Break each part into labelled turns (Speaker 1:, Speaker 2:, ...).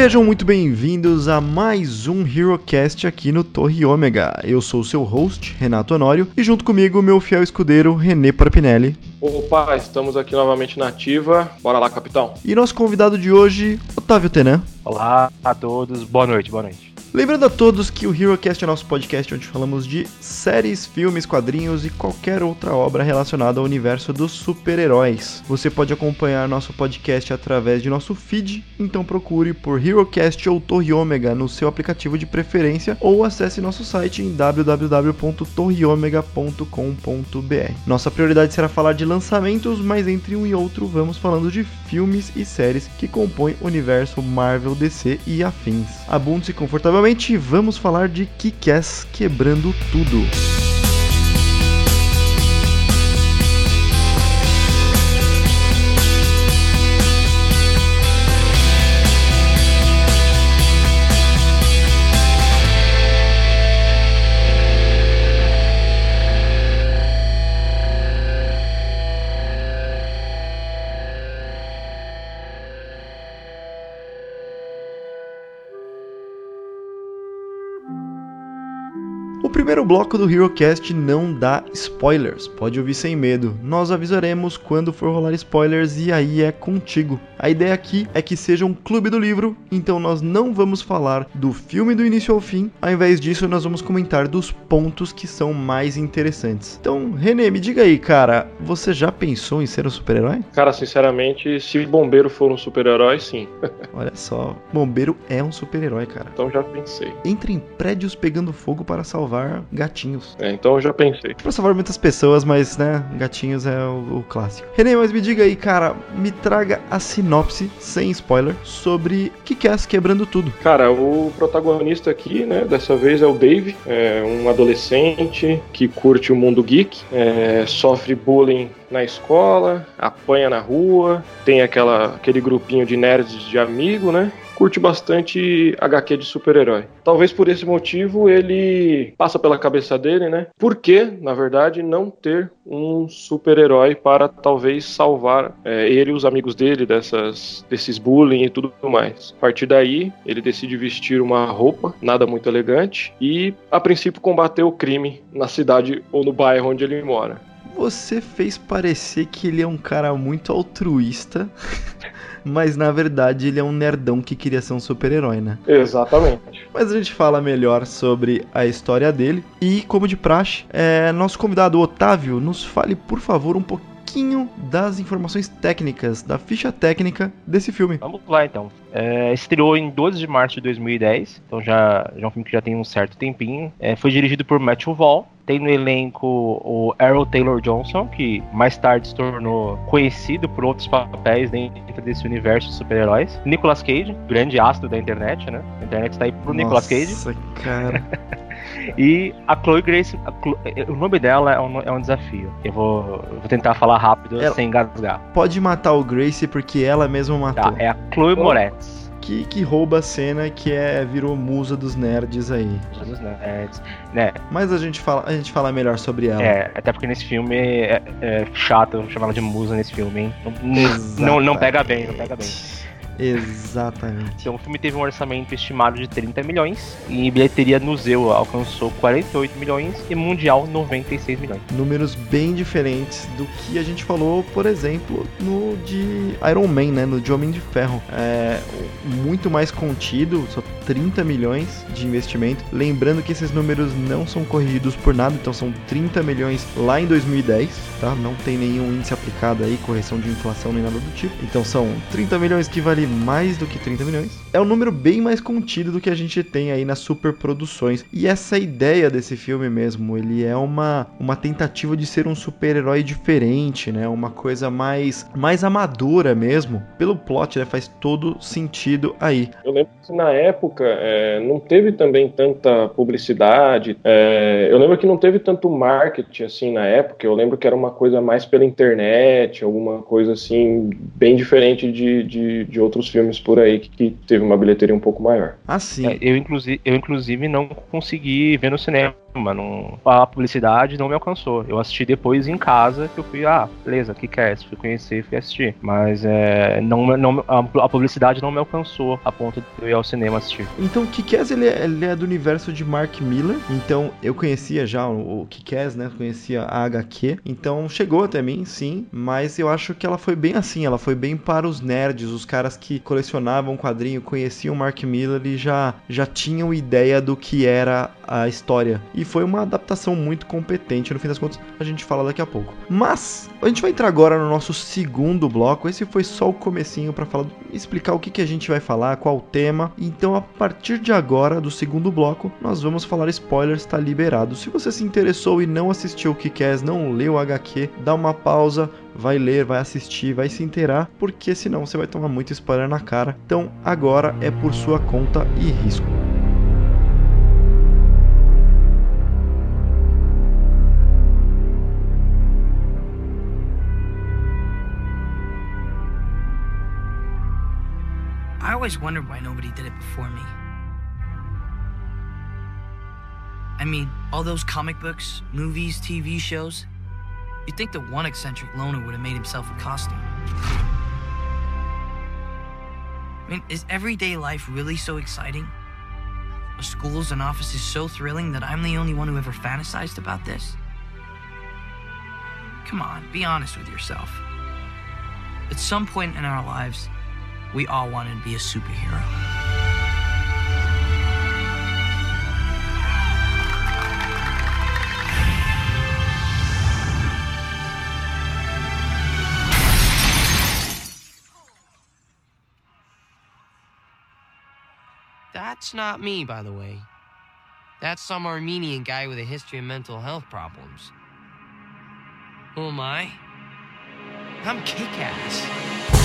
Speaker 1: Sejam muito bem-vindos a mais um HeroCast aqui no Torre Ômega. Eu sou o seu host, Renato Honório, e junto comigo meu fiel escudeiro, René Propinelli.
Speaker 2: Opa, estamos aqui novamente na ativa. Bora lá, capitão.
Speaker 1: E nosso convidado de hoje, Otávio Tenan.
Speaker 3: Olá a todos, boa noite, boa noite.
Speaker 1: Lembrando a todos que o HeroCast é nosso podcast onde falamos de séries, filmes, quadrinhos e qualquer outra obra relacionada ao universo dos super-heróis. Você pode acompanhar nosso podcast através de nosso feed, então procure por HeroCast ou Torre Ômega no seu aplicativo de preferência ou acesse nosso site em www.torreomega.com.br. Nossa prioridade será falar de lançamentos, mas entre um e outro vamos falando de filmes e séries que compõem o universo Marvel, DC e afins. Abunde-se confortavelmente Novamente vamos falar de Kickass quebrando tudo. primeiro bloco do HeroCast não dá spoilers, pode ouvir sem medo. Nós avisaremos quando for rolar spoilers e aí é contigo. A ideia aqui é que seja um clube do livro, então nós não vamos falar do filme do início ao fim, ao invés disso nós vamos comentar dos pontos que são mais interessantes. Então, Renê, me diga aí, cara, você já pensou em ser um super-herói?
Speaker 2: Cara, sinceramente, se bombeiro for um super-herói, sim.
Speaker 1: Olha só, bombeiro é um super-herói, cara.
Speaker 2: Então já pensei.
Speaker 1: Entre em prédios pegando fogo para salvar gatinhos.
Speaker 2: É, então eu já pensei. Pra
Speaker 1: salvar muitas pessoas, mas, né, gatinhos é o, o clássico. Renê, mas me diga aí, cara, me traga a sinopse, sem spoiler, sobre o que é ass quebrando tudo.
Speaker 2: Cara, o protagonista aqui, né, dessa vez é o Dave, é um adolescente que curte o mundo geek, é, sofre bullying na escola, apanha na rua, tem aquela, aquele grupinho de nerds de amigo, né? curte bastante HQ de super-herói. Talvez por esse motivo ele passa pela cabeça dele, né? Por que, na verdade, não ter um super-herói para talvez salvar é, ele e os amigos dele dessas, desses bullying e tudo mais? A partir daí, ele decide vestir uma roupa, nada muito elegante, e a princípio combater o crime na cidade ou no bairro onde ele mora.
Speaker 1: Você fez parecer que ele é um cara muito altruísta. mas na verdade ele é um nerdão que queria ser um super-herói, né?
Speaker 2: Exatamente.
Speaker 1: Mas a gente fala melhor sobre a história dele. E, como de praxe, é, nosso convidado Otávio, nos fale, por favor, um pouquinho das informações técnicas, da ficha técnica desse filme.
Speaker 3: Vamos lá então. É, estreou em 12 de março de 2010, então já, já é um filme que já tem um certo tempinho. É, foi dirigido por Matthew Vaughn, tem no elenco o Errol Taylor Johnson, que mais tarde se tornou conhecido por outros papéis dentro desse universo de super-heróis. Nicolas Cage, grande astro da internet, né? A internet está aí pro Nossa, Nicolas Cage.
Speaker 1: Nossa, cara.
Speaker 3: E a Chloe Grace, a Chloe, o nome dela é um, é um desafio. Eu vou, eu vou tentar falar rápido ela sem engasgar.
Speaker 1: Pode matar o Grace porque ela mesma matou. Tá,
Speaker 3: é a Chloe Moretz
Speaker 1: que, que rouba a cena que é virou musa dos nerds aí. Musa dos nerds, né? Mas a gente fala, a gente fala melhor sobre ela.
Speaker 3: É, até porque nesse filme é, é chato chamar ela de musa nesse filme, hein? Não, não, não pega bem, não pega bem.
Speaker 1: Exatamente.
Speaker 3: Então o filme teve um orçamento estimado de 30 milhões e bilheteria no Zeu alcançou 48 milhões e mundial 96 milhões.
Speaker 1: Números bem diferentes do que a gente falou, por exemplo, no de Iron Man, né, no de Homem de Ferro. É muito mais contido, só 30 milhões de investimento. Lembrando que esses números não são corrigidos por nada, então são 30 milhões lá em 2010, tá? Não tem nenhum índice aplicado aí, correção de inflação nem nada do tipo. Então são 30 milhões que vale mais do que 30 milhões, é um número bem mais contido do que a gente tem aí nas superproduções. E essa ideia desse filme mesmo, ele é uma, uma tentativa de ser um super-herói diferente, né? Uma coisa mais, mais amadora mesmo. Pelo plot, né? Faz todo sentido aí.
Speaker 2: Eu lembro que na época é, não teve também tanta publicidade. É, eu lembro que não teve tanto marketing assim na época. Eu lembro que era uma coisa mais pela internet, alguma coisa assim, bem diferente de, de, de outros outros filmes por aí que, que teve uma bilheteria um pouco maior.
Speaker 3: Ah, sim. É, eu, inclusive, eu, inclusive, não consegui ver no cinema não, a publicidade não me alcançou. Eu assisti depois em casa, que eu fui, ah, beleza, que que é isso? Fui conhecer, fui assistir. Mas é, não, não, a, a publicidade não me alcançou a ponto de eu ir ao cinema assistir.
Speaker 1: Então, que que ele, é, ele é do universo de Mark Miller. Então, eu conhecia já o, o né? Conhecia a HQ. Então, chegou até mim, sim. Mas eu acho que ela foi bem assim. Ela foi bem para os nerds, os caras que colecionavam quadrinho, conheciam Mark Miller e já, já tinham ideia do que era a história. E foi uma adaptação muito competente. No fim das contas, a gente fala daqui a pouco. Mas a gente vai entrar agora no nosso segundo bloco. Esse foi só o comecinho para falar, explicar o que, que a gente vai falar, qual o tema. Então, a partir de agora do segundo bloco, nós vamos falar spoilers, está liberado. Se você se interessou e não assistiu o que quer, é, não leu o HQ, dá uma pausa, vai ler, vai assistir, vai se inteirar, porque senão você vai tomar muito spoiler na cara. Então agora é por sua conta e risco. always wondered why nobody did it before me. I mean, all those comic books, movies, TV shows. You'd think the one eccentric loner would have made himself a costume. I mean, is everyday life really so exciting?
Speaker 4: Are schools and offices so thrilling that I'm the only one who ever fantasized about this? Come on, be honest with yourself. At some point in our lives, we all wanted to be a superhero. That's not me, by the way. That's some Armenian guy with a history of mental health problems. Who am I? I'm kick ass.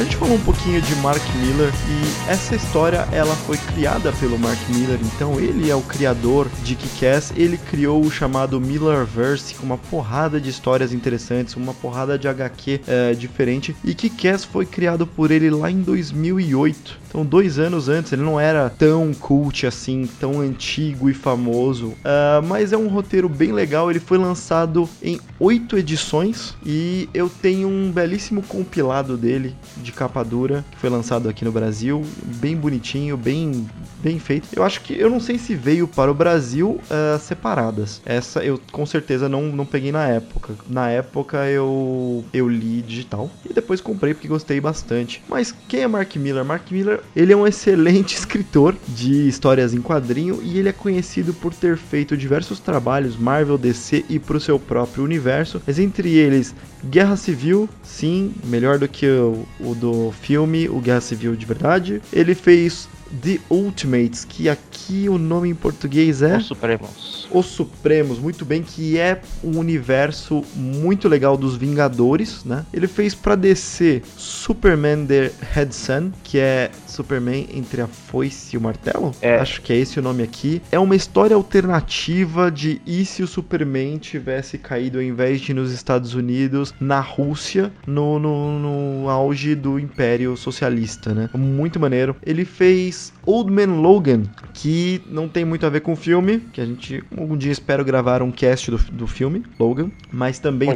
Speaker 1: A gente falou um pouquinho de Mark Miller e essa história ela foi criada pelo Mark Miller, então ele é o criador de Kick-Ass, ele criou o chamado Millerverse com uma porrada de histórias interessantes, uma porrada de HQ é, eh, diferente e Kick-Ass foi criado por ele lá em 2008. Então, dois anos antes, ele não era tão cult assim, tão antigo e famoso, uh, mas é um roteiro bem legal. Ele foi lançado em oito edições e eu tenho um belíssimo compilado dele de capa dura, que foi lançado aqui no Brasil, bem bonitinho, bem bem feito. Eu acho que eu não sei se veio para o Brasil uh, separadas. Essa eu com certeza não, não peguei na época. Na época eu eu li digital e depois comprei porque gostei bastante. Mas quem é Mark Miller? Mark Miller, ele é um excelente escritor de histórias em quadrinho e ele é conhecido por ter feito diversos trabalhos Marvel, DC e para o seu próprio universo, mas entre eles Guerra Civil, sim, melhor do que o, o do filme, o Guerra Civil de verdade. Ele fez The Ultimates, que aqui o nome em português é.
Speaker 3: Os Supremos.
Speaker 1: Os Supremos, muito bem, que é um universo muito legal dos Vingadores, né? Ele fez pra descer Superman The Head Sun, que é Superman entre a Foice e o Martelo? É. Acho que é esse o nome aqui. É uma história alternativa de e se o Superman tivesse caído, ao invés de nos Estados Unidos, na Rússia, no, no, no auge do Império Socialista, né? Muito maneiro. Ele fez Old Man Logan, que não tem muito a ver com o filme, que a gente algum dia espero gravar um cast do, do filme, Logan, mas também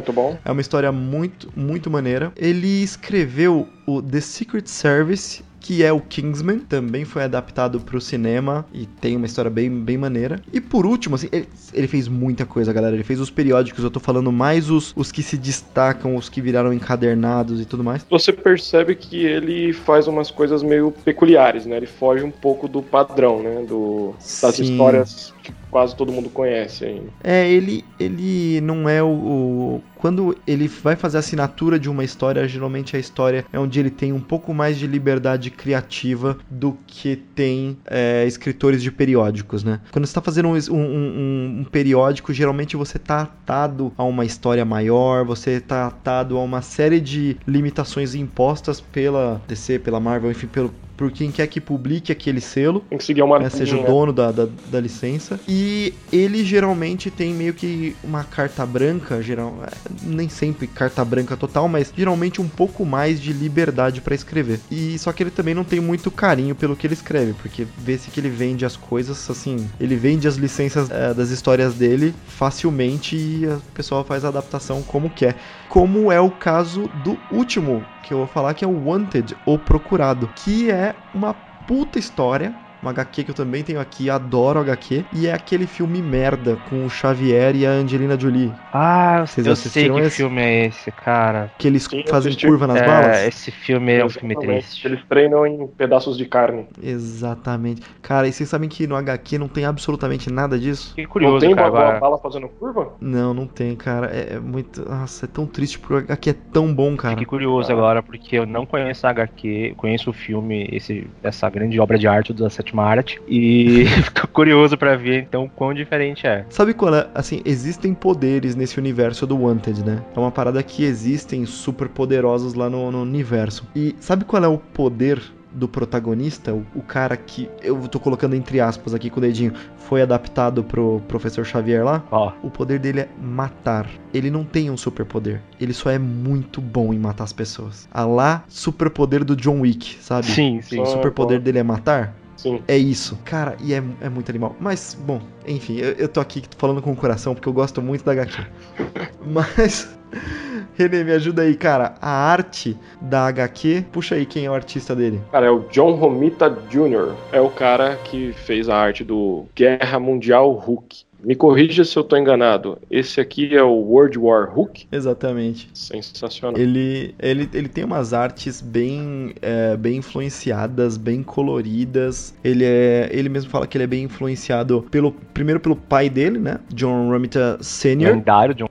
Speaker 1: é uma história muito, muito maneira. Ele escreveu o The Secret Service que é o Kingsman, também foi adaptado para o cinema e tem uma história bem, bem maneira. E por último, assim, ele, ele, fez muita coisa, galera. Ele fez os periódicos, eu tô falando mais os, os que se destacam, os que viraram encadernados e tudo mais.
Speaker 2: Você percebe que ele faz umas coisas meio peculiares, né? Ele foge um pouco do padrão, né? Do, das Sim. histórias que quase todo mundo conhece aí
Speaker 1: É, ele, ele não é o, o quando ele vai fazer a assinatura de uma história, geralmente a história é onde ele tem um pouco mais de liberdade criativa do que tem é, escritores de periódicos, né? Quando você está fazendo um, um, um, um, periódico, geralmente você está atado a uma história maior, você está atado a uma série de limitações impostas pela DC, pela Marvel, enfim, pelo, por quem quer que publique aquele selo. Tem que seguir uma né, Seja o dono da, da, da, licença. E ele geralmente tem meio que uma carta branca, geral, nem sempre carta branca total, mas geralmente um pouco mais de liberdade para escrever. E só que ele também não tem muito carinho pelo que ele escreve, porque vê-se que ele vende as coisas assim, ele vende as licenças é, das histórias dele facilmente e o pessoal faz a adaptação como quer. Como é o caso do último que eu vou falar que é o Wanted, o Procurado, que é uma puta história uma HQ que eu também tenho aqui, adoro HQ, e é aquele filme merda com o Xavier e a Angelina Jolie.
Speaker 3: Ah, Vocês eu sei que esse? filme é esse, cara.
Speaker 1: Que eles Sim, fazem assisti. curva nas é, balas?
Speaker 3: Esse filme é um filme triste.
Speaker 2: Eles treinam em pedaços de carne.
Speaker 1: Exatamente. Cara, e vocês sabem que no HQ não tem absolutamente nada disso? Que
Speaker 3: curioso,
Speaker 2: não tem
Speaker 3: cara,
Speaker 2: uma bala fazendo curva?
Speaker 1: Não, não tem, cara. É, é muito... Nossa, é tão triste, porque o HQ é tão bom, cara. Fiquei
Speaker 3: curioso
Speaker 1: ah.
Speaker 3: agora, porque eu não conheço a HQ, conheço o filme, esse, essa grande obra de arte do Sete Hotmart e fico curioso para ver então quão diferente é.
Speaker 1: Sabe quando, é? assim, existem poderes nesse universo do Wanted, né? É uma parada que existem super poderosos lá no, no universo. E sabe qual é o poder do protagonista, o, o, cara que eu tô colocando entre aspas aqui com o dedinho, foi adaptado pro professor Xavier lá. Oh. O poder dele é matar. Ele não tem um superpoder. Ele só é muito bom em matar as pessoas. A lá, superpoder do John Wick, sabe? Sim, sim. O superpoder dele é matar. Sim. É isso. Cara, e é, é muito animal. Mas, bom, enfim, eu, eu tô aqui falando com o coração porque eu gosto muito da HQ. Mas. René, me ajuda aí, cara. A arte da HQ, puxa aí quem é o artista dele.
Speaker 2: Cara, é o John Romita Jr. É o cara que fez a arte do Guerra Mundial Hulk. Me corrija se eu estou enganado. Esse aqui é o World War Hulk?
Speaker 1: Exatamente.
Speaker 2: Sensacional.
Speaker 1: Ele, ele, ele tem umas artes bem, é, bem influenciadas, bem coloridas. Ele é, ele mesmo fala que ele é bem influenciado pelo primeiro pelo pai dele, né? John Romita Sr. Lendário
Speaker 3: John.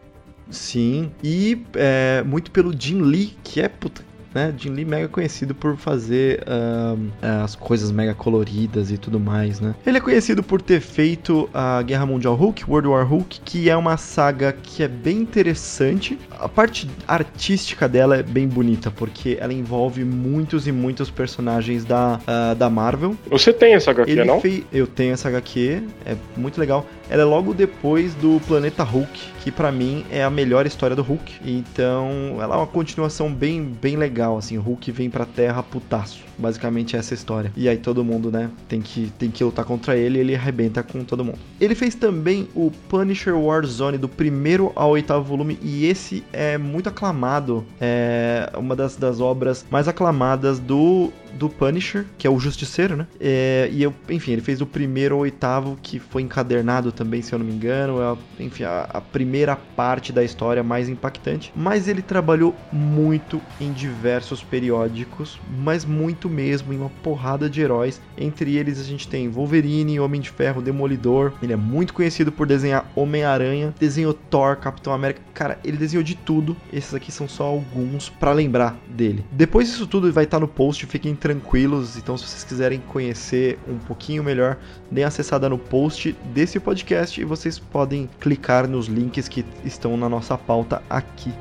Speaker 1: Sim, e é, muito pelo Jim Lee, que é puta, né? Jim Lee mega conhecido por fazer ah, as coisas mega coloridas e tudo mais, né? Ele é conhecido por ter feito a Guerra Mundial Hulk, World War Hulk, que é uma saga que é bem interessante. A parte artística dela é bem bonita, porque ela envolve muitos e muitos personagens da, uh, da Marvel.
Speaker 2: Você tem essa HQ, ele não? Fei...
Speaker 1: Eu tenho essa HQ, é muito legal. Ela é logo depois do Planeta Hulk, que para mim é a melhor história do Hulk. Então, ela é uma continuação bem, bem legal, assim. Hulk vem pra Terra putaço. Basicamente é essa história. E aí todo mundo, né, tem que, tem que lutar contra ele e ele arrebenta com todo mundo. Ele fez também o Punisher Warzone do primeiro ao oitavo volume e esse é muito aclamado. É uma das, das obras mais aclamadas do do Punisher, que é o Justiceiro, né? É, e eu, enfim, ele fez o primeiro ao oitavo que foi encadernado também também, se eu não me engano. É, a, enfim, a, a, primeira parte da história mais impactante. Mas ele trabalhou muito em diversos periódicos, mas muito mesmo, em uma porrada de heróis. Entre eles a gente tem Wolverine, Homem de Ferro, Demolidor. Ele é muito conhecido por desenhar Homem-Aranha, desenhou Thor, Capitão América. Cara, ele desenhou de tudo. Esses aqui são só alguns para lembrar dele. Depois disso tudo vai estar tá no post, fiquem tranquilos. Então, se vocês quiserem conhecer um pouquinho melhor deem acessada no post desse podcast e vocês podem clicar nos links que estão na nossa pauta aqui.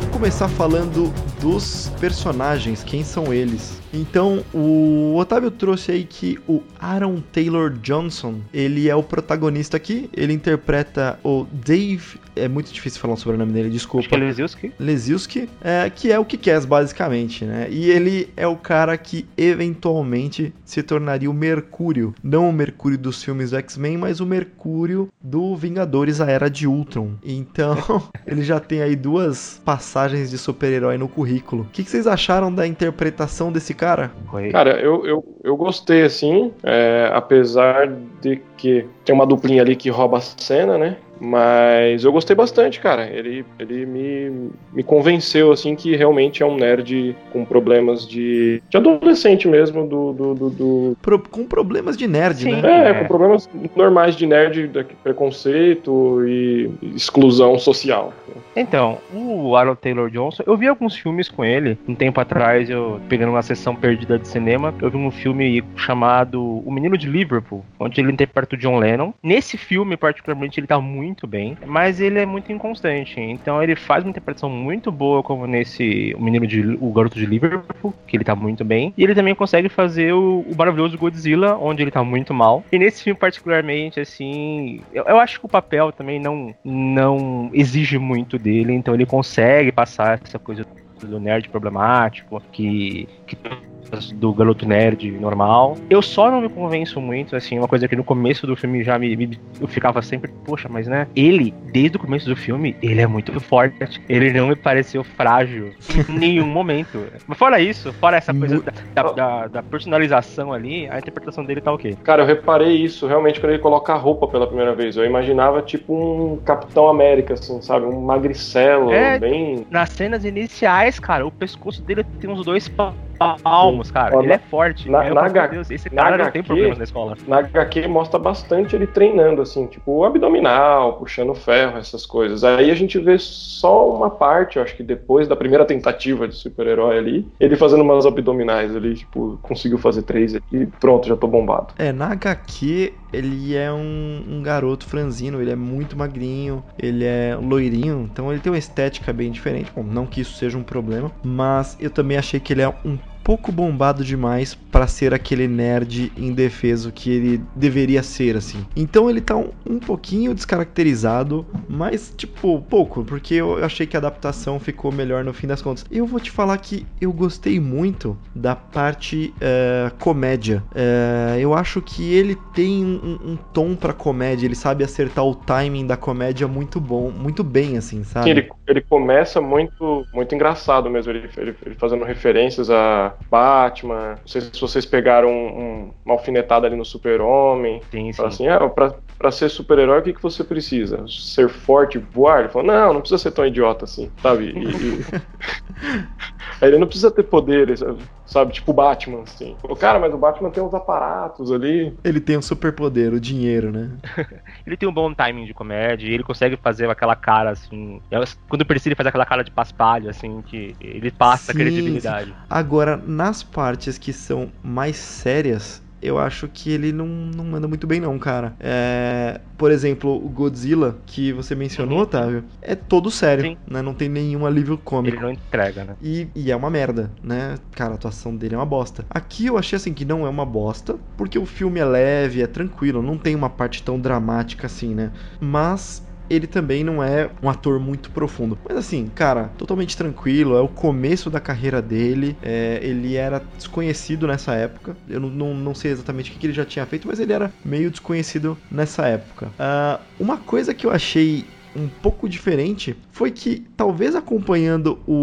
Speaker 1: Vamos começar falando dos personagens, quem são eles. Então, o Otávio trouxe aí que o Aaron Taylor Johnson, ele é o protagonista aqui, ele interpreta o Dave, é muito difícil falar o sobrenome dele, desculpa. Acho que é Lesilski. Lesilski, é, que é o que quer basicamente, né? E ele é o cara que eventualmente se tornaria o Mercúrio, não o Mercúrio dos filmes do X-Men, mas o Mercúrio do Vingadores a Era de Ultron. Então, ele já tem aí duas passagens de super-herói no currículo currículo. O que, que vocês acharam da interpretação desse cara?
Speaker 2: Cara, eu, eu, eu gostei, assim, é, apesar de que tem uma duplinha ali que rouba a cena, né? Mas eu gostei bastante, cara. Ele, ele me, me convenceu, assim, que realmente é um nerd com problemas de, de adolescente mesmo, do... do, do, do...
Speaker 1: Pro, com problemas de nerd, Sim. né?
Speaker 2: É, com problemas normais de nerd, de preconceito e exclusão social.
Speaker 3: Então, o Aaron Taylor Johnson, eu vi alguns filmes com ele. Um tempo atrás, eu pegando uma sessão perdida de cinema, eu vi um filme chamado O Menino de Liverpool, onde ele interpreta o John Lennon. Nesse filme, particularmente, ele tá muito muito bem, mas ele é muito inconstante. Então ele faz uma interpretação muito boa, como nesse O Menino de O Garoto de Liverpool, que ele tá muito bem. E ele também consegue fazer o, o maravilhoso Godzilla, onde ele tá muito mal. E nesse filme, particularmente, assim, eu, eu acho que o papel também não, não exige muito dele, então ele consegue passar essa coisa do nerd problemático, que, que do garoto nerd normal. Eu só não me convenço muito, assim, uma coisa que no começo do filme já me, me eu ficava sempre, poxa, mas né, ele, desde o começo do filme, ele é muito forte. Ele não me pareceu frágil em nenhum momento. Mas fora isso, fora essa coisa da, da, oh. da, da, personalização ali, a interpretação dele tá ok.
Speaker 2: Cara, eu reparei isso realmente quando ele coloca a roupa pela primeira vez. Eu imaginava tipo um Capitão América, assim, sabe? Um magricelo, é, bem.
Speaker 1: Nas cenas iniciais, cara, o pescoço dele tem uns dois palmos, cara. Ó, ele na, é forte.
Speaker 2: Na, na, H... Deus, esse cara não HQ, tem problemas na escola. Na HQ mostra bastante ele treinando, assim, tipo, abdominal, puxando ferro, essas coisas. Aí a gente vê só uma parte, eu acho que depois da primeira tentativa de super-herói ali, ele fazendo umas abdominais ali, tipo, conseguiu fazer três e pronto, já tô bombado.
Speaker 1: É, na HQ ele é um, um, garoto franzino, ele é muito magrinho, ele é loirinho, então ele tem uma estética bem diferente. Bom, não que isso seja um problema, mas eu também achei que ele é um pouco bombado demais para ser aquele nerd indefeso que ele deveria ser, assim. Então ele tá um, um pouquinho descaracterizado, mas, tipo, pouco, porque eu achei que a adaptação ficou melhor no fim das contas. Eu vou te falar que eu gostei muito da parte uh, comédia. Uh, eu acho que ele tem um, um tom pra comédia, ele sabe acertar o timing da comédia muito bom, muito bem, assim, sabe?
Speaker 2: Ele ele começa muito muito engraçado mesmo, ele, ele, ele, fazendo referências a Batman. Não sei se vocês pegaram um, um, uma alfinetada ali no Super-Homem. Sim, sim. Assim, ah, pra, para ser super-herói, o que, que você precisa? Ser forte, voar? Ele falou, não, não precisa ser tão idiota assim, sabe? E, e... Aí ele não precisa ter poderes, sabe? Tipo o Batman, assim. O cara, mas o Batman tem uns aparatos ali.
Speaker 1: Ele tem um superpoder, o dinheiro, né?
Speaker 3: ele tem um bom timing de comédia, ele consegue fazer aquela cara, assim... É quando precisa, ele faz aquela cara de paspalho, assim, que ele passa sim, credibilidade. Sim.
Speaker 1: Agora, nas partes que são mais sérias eu acho que ele não, não manda muito bem, não, cara. É, por exemplo, o Godzilla, que você mencionou, uhum. Otávio, é todo sério, Sim. né? Não tem nenhum alívio cômico.
Speaker 3: Ele não entrega, né? E,
Speaker 1: e, é uma merda, né? Cara, a atuação dele é uma bosta. Aqui eu achei assim que não é uma bosta, porque o filme é leve, é tranquilo, não tem uma parte tão dramática assim, né? Mas ele também não é um ator muito profundo. Mas assim, cara, totalmente tranquilo, é o começo da carreira dele, é, ele era desconhecido nessa época, eu não, não, não sei exatamente o que, ele já tinha feito, mas ele era meio desconhecido nessa época. Uh, uma coisa que eu achei um pouco diferente foi que, talvez acompanhando o,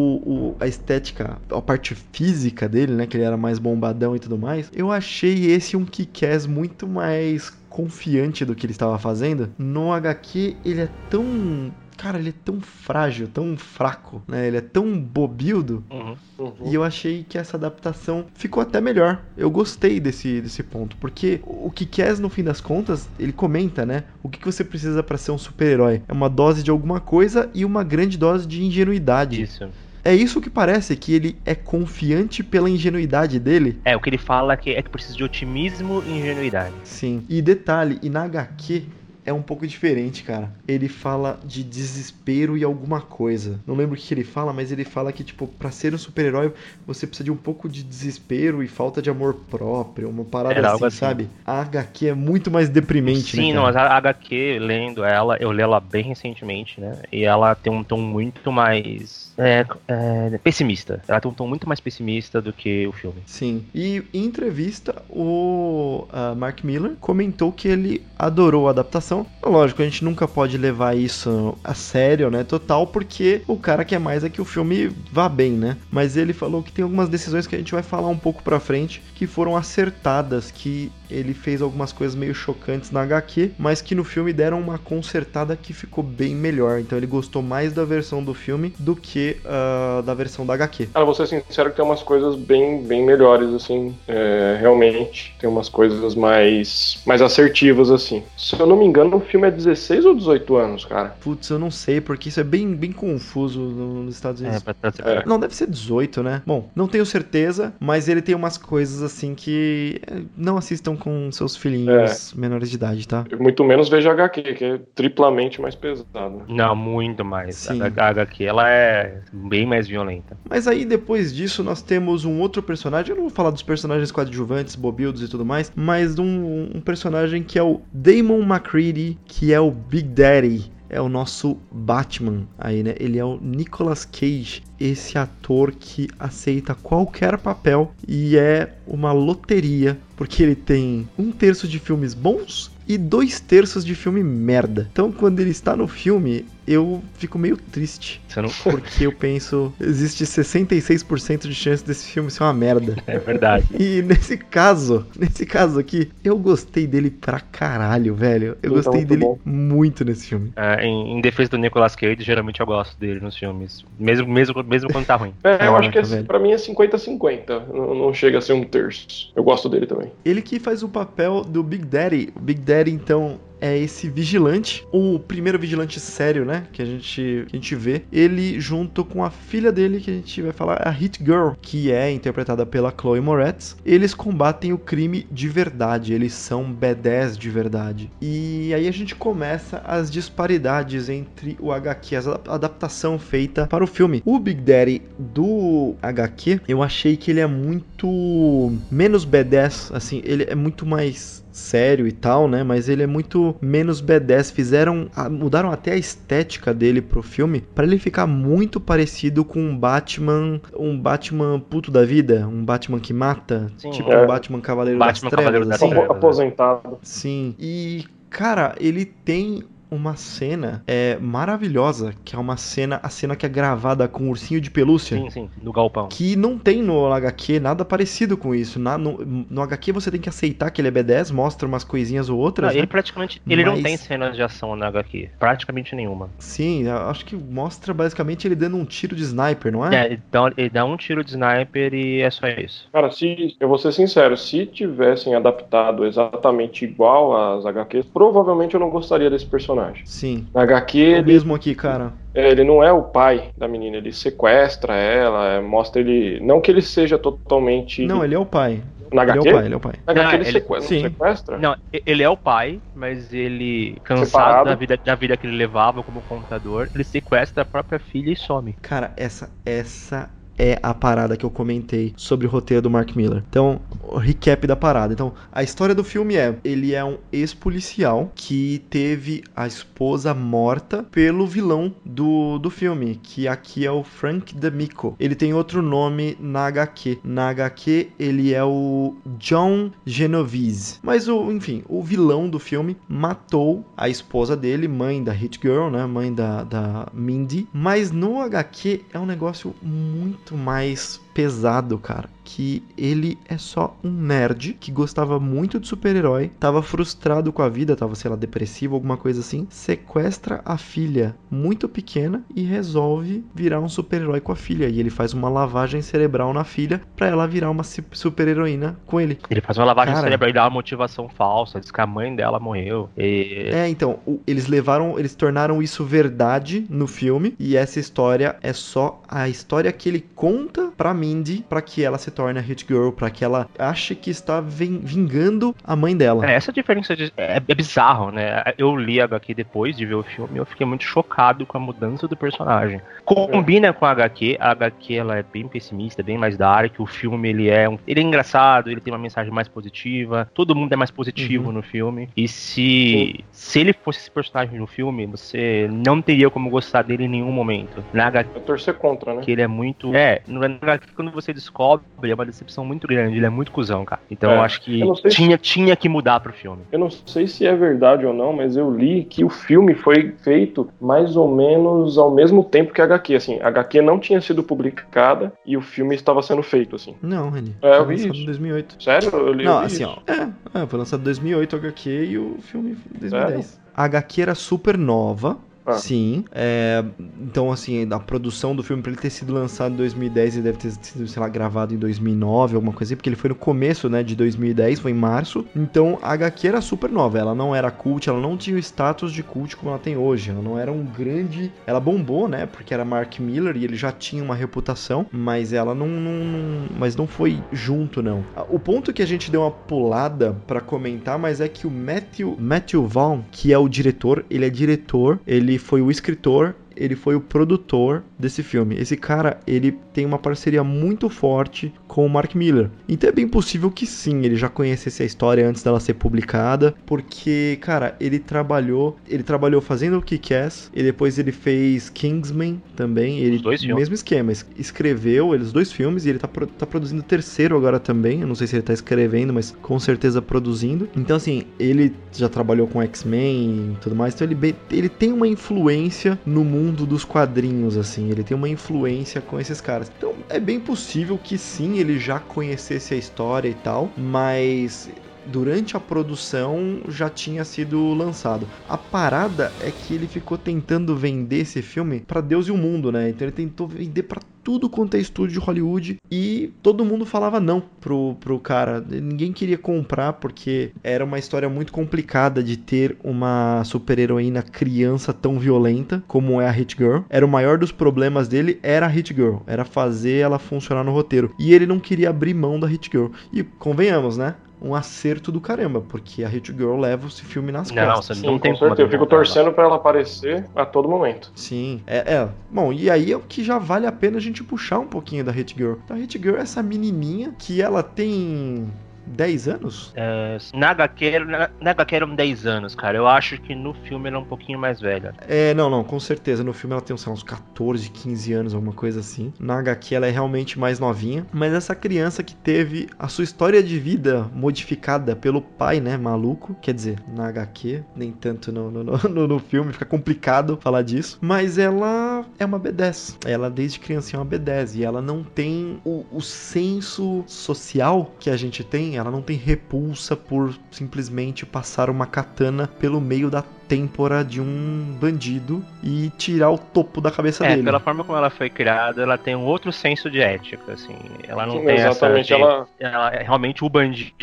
Speaker 1: o, a estética, a parte física dele, né? Que ele era mais bombadão e tudo mais, eu achei esse um Kikaz muito mais confiante do que ele estava fazendo. No HQ, ele é tão cara, ele é tão frágil, tão fraco, né? Ele é tão bobildo. Uhum, uhum. E eu achei que essa adaptação ficou até melhor. Eu gostei desse, desse ponto, porque o que no fim das contas, ele comenta, né? O que, que você precisa para ser um super-herói? É uma dose de alguma coisa e uma grande dose de ingenuidade. Isso. É isso que parece que ele é confiante pela ingenuidade dele.
Speaker 3: É, o que ele fala é que é que precisa de otimismo e ingenuidade.
Speaker 1: Sim. E detalhe, e na HQ é um pouco diferente, cara. Ele fala de desespero e alguma coisa. Não lembro o que ele fala, mas ele fala que, tipo, pra ser um super-herói, você precisa de um pouco de desespero e falta de amor próprio, uma parada Era assim, assim, sabe?
Speaker 3: A HQ é muito mais deprimente, né, Sim, né, não, mas a HQ, lendo ela, eu li ela bem recentemente, né? E ela tem um tom muito mais. É, é, pessimista. Ela tem um tom muito mais pessimista do que o filme.
Speaker 1: Sim. E em entrevista, o ah, Mark Miller comentou que ele adorou a adaptação Lógico, a gente nunca pode levar isso a sério, né? Total, porque o cara quer mais é que o filme vá bem, né? Mas ele falou que tem algumas decisões que a gente vai falar um pouco pra frente que foram acertadas, que ele fez algumas coisas meio chocantes na HQ, mas que no filme deram uma consertada que ficou bem melhor. Então ele gostou mais da versão do filme do que uh, da versão da HQ. Cara,
Speaker 2: vou ser sincero que tem umas coisas bem, bem melhores, assim. É, realmente, tem umas coisas mais, mais assertivas, assim. Se eu não me engano, engano, o filme é 16 ou 18 anos, cara.
Speaker 1: Putz, eu não sei, porque isso é bem, bem confuso nos Estados é, Unidos. É, pra é. Não, deve ser 18, né? Bom, não tenho certeza, mas ele tem umas coisas assim que é, não assistam com seus filhinhos é. menores de idade, tá?
Speaker 2: Muito menos veja HQ, que é triplamente mais pesado.
Speaker 3: Não, muito mais. Sim. A HQ, ela é bem mais violenta.
Speaker 1: Mas aí, depois disso, nós temos um outro personagem, eu não vou falar dos personagens coadjuvantes, bobildos e tudo mais, mas um, um personagem que é o Damon McCree que é o Big Daddy é o nosso Batman aí, né? Ele é o Nicolas Cage, esse ator que aceita qualquer papel e é uma loteria, porque ele tem um terço de filmes bons e dois terços de filme merda. Então, quando ele está no filme, eu fico meio triste. Não... Porque eu penso, existe 66% de chance desse filme ser uma merda.
Speaker 3: É verdade.
Speaker 1: E nesse caso, nesse caso aqui, eu gostei dele pra caralho, velho. Eu gostei dele bom. muito nesse filme. É,
Speaker 3: em, em, defesa do Nicolas Cage, geralmente eu gosto dele nos filmes. Mesmo, mesmo, mesmo quando tá ruim.
Speaker 2: É, eu acho que esse, é pra mim é 50-50. Não, não, chega a ser um terço. Eu gosto dele também.
Speaker 1: Ele que faz o papel do Big Daddy. O Big Daddy, então, é esse vigilante, o primeiro vigilante sério, né? Que a gente, que a gente vê. Ele junto com a filha dele, que a gente vai falar, a Hit Girl, que é interpretada pela Chloe Moretz, eles combatem o crime de verdade. Eles são B10 de verdade. E aí a gente começa as disparidades entre o HQ, a adaptação feita para o filme. O Big Daddy do HQ, eu achei que ele é muito menos B10, assim, ele é muito mais sério e tal, né? Mas ele é muito menos B10. Fizeram, mudaram até a estética dele pro filme para ele ficar muito parecido com um Batman, um Batman puto da vida, um Batman que mata, Sim, tipo é. um Batman Cavaleiro Batman das Cavaleiro Trevas, Cavaleiro das assim.
Speaker 2: Trevas. Né? aposentado.
Speaker 1: Sim. E cara, ele tem uma cena é, maravilhosa, que é uma cena, a cena que é gravada com um ursinho de pelúcia.
Speaker 3: Sim, sim, no galpão.
Speaker 1: Que não tem no HQ nada parecido com isso. Na, no, no HQ você tem que aceitar que ele é B10, mostra umas coisinhas ou outras.
Speaker 3: Não,
Speaker 1: né?
Speaker 3: Ele praticamente. Ele Mas... não tem cenas de ação no HQ. Praticamente nenhuma.
Speaker 1: Sim, acho que mostra basicamente ele dando um tiro de sniper, não é? É, ele
Speaker 3: dá, ele dá um tiro de sniper e é só isso.
Speaker 2: Cara, se. Eu vou ser sincero, se tivessem adaptado exatamente igual às HQs, provavelmente eu não gostaria desse personagem personagem.
Speaker 1: Sim.
Speaker 2: Na HQ. É o
Speaker 1: ele, mesmo aqui, cara.
Speaker 2: É, ele não é o pai da menina, ele sequestra ela, é, mostra ele. Não que ele seja totalmente.
Speaker 1: Não, ele é o pai.
Speaker 2: Na
Speaker 3: HQ?
Speaker 1: Ele é o
Speaker 2: pai,
Speaker 3: ele é o pai.
Speaker 2: Na
Speaker 3: HQ ele, ele sequestra, sim. sequestra? Não, ele é o pai, mas ele, cansado da vida, da vida que ele levava como contador, ele sequestra a própria filha e some.
Speaker 1: Cara, essa, essa é a parada que eu comentei sobre o roteiro do Mark Miller. Então, recap da parada. Então, a história do filme é: ele é um ex-policial que teve a esposa morta pelo vilão do, do filme, que aqui é o Frank D'Amico. Ele tem outro nome na HQ. Na HQ, ele é o John Genovese. Mas, o, enfim, o vilão do filme matou a esposa dele, mãe da Hit Girl, né? Mãe da, da Mindy. Mas no HQ é um negócio muito muito mais pesado, cara. Que ele é só um nerd que gostava muito de super-herói, tava frustrado com a vida, tava, sei lá, depressivo, alguma coisa assim. Sequestra a filha muito pequena e resolve virar um super-herói com a filha. E ele faz uma lavagem cerebral na filha pra ela virar uma super-heroína com ele.
Speaker 3: Ele faz uma lavagem cara, cerebral e dá uma motivação falsa, diz que a mãe dela morreu. E...
Speaker 1: É, então, eles levaram, eles tornaram isso verdade no filme. E essa história é só a história que ele conta pra Mindy para que ela se torne a Hit Girl, para que ela ache que está vingando a mãe dela.
Speaker 3: É, essa diferença de, é, é, bizarro, né? Eu li a HQ depois de ver o filme e eu fiquei muito chocado com a mudança do personagem. Combina com a HQ, a HQ ela é bem pessimista, bem mais dark, o filme ele é, um, ele é engraçado, ele tem uma mensagem mais positiva, todo mundo é mais positivo uhum. no filme. E se, se ele fosse esse personagem no filme, você não teria como gostar dele em nenhum momento.
Speaker 2: Na HQ, é torcer contra, né?
Speaker 3: Que ele é muito. É, é na HQ que quando você descobre, é uma decepção muito grande. Ele é muito cuzão, cara. Então é. eu acho que eu tinha, se... tinha que mudar pro filme.
Speaker 2: Eu não sei se é verdade ou não, mas eu li que o filme foi feito mais ou menos ao mesmo tempo que a HQ. Assim, a HQ não tinha sido publicada e o filme estava sendo feito, assim.
Speaker 1: Não, Reni. É, eu vi isso. 2008.
Speaker 2: Sério?
Speaker 1: Eu li, não, eu assim, isso. ó. É, é foi lançado em 2008 a HQ e o filme 2010. A HQ era super nova, ah. Sim. É, então, assim, a produção do filme, pra ele ter sido lançado em 2010, ele deve ter sido, sei lá, gravado em 2009, alguma coisa assim, porque ele foi no começo, né, de 2010, foi em março. Então, a HQ era super nova, ela não era cult, ela não tinha o status de cult como ela tem hoje, ela não era um grande... Ela bombou, né, porque era Mark Miller e ele já tinha uma reputação, mas ela não... não, não mas não foi junto, não. Ah, o ponto que a gente deu uma pulada para comentar, mas é que o Matthew, Matthew Vaughn, que é o diretor, ele é diretor, ele ele foi o escritor, ele foi o produtor desse filme. Esse cara, ele tem uma parceria muito forte com o Mark Miller. Então é bem possível que sim, ele já conhecesse a história antes dela ser publicada, porque, cara, ele trabalhou, ele trabalhou fazendo o Kick-Ass, e depois ele fez Kingsman também, ele os dois filmes. mesmo esquema, escreveu eles dois filmes e ele tá, tá produzindo o terceiro agora também, eu não sei se ele tá escrevendo, mas com certeza produzindo. Então assim, ele já trabalhou com X-Men e tudo mais, então ele, ele tem uma influência no mundo dos quadrinhos assim, ele tem uma influência com esses caras. Então é bem possível que sim, ele já conhecesse a história e tal, mas durante a produção já tinha sido lançado. A parada é que ele ficou tentando vender esse filme para Deus e o mundo, né? Então ele tentou vender para tudo quanto é estúdio de Hollywood e todo mundo falava não pro, pro cara. Ninguém queria comprar porque era uma história muito complicada de ter uma super-heroína criança tão violenta como é a Hit Girl. Era o maior dos problemas dele era a Hit Girl, era fazer ela funcionar no roteiro. E ele não queria abrir mão da Hit Girl. E convenhamos, né? um acerto do caramba, porque a Hit Girl leva esse filme nas não, costas. Sim, não,
Speaker 2: tem com certeza. Eu fico torcendo para ela aparecer a todo momento.
Speaker 1: Sim, é, é, Bom, e aí é o que já vale a pena a gente puxar um pouquinho da Hit Girl. A Hit Girl é essa menininha que ela tem 10 anos? É,
Speaker 3: na HQ, na, eram 10 anos, cara. Eu acho que no filme ela é um pouquinho mais velha.
Speaker 1: É, não, não, com certeza. No filme ela tem lá, uns 14, 15 anos, alguma coisa assim. Na HQ ela é realmente mais novinha. Mas essa criança que teve a sua história de vida modificada pelo pai, né, maluco. Quer dizer, na HQ, nem tanto no, no, no, no filme, fica complicado falar disso. Mas ela é uma B10. Ela desde criancinha é uma B10. E ela não tem o, o senso social que a gente tem ela não tem repulsa por simplesmente passar uma katana pelo meio da têmpora de um bandido e tirar o topo da cabeça é, dele.
Speaker 3: Pela forma como ela foi criada, ela tem um outro senso de ética, assim. Ela não Sim, tem exatamente essa. De, ela... ela é realmente o bandido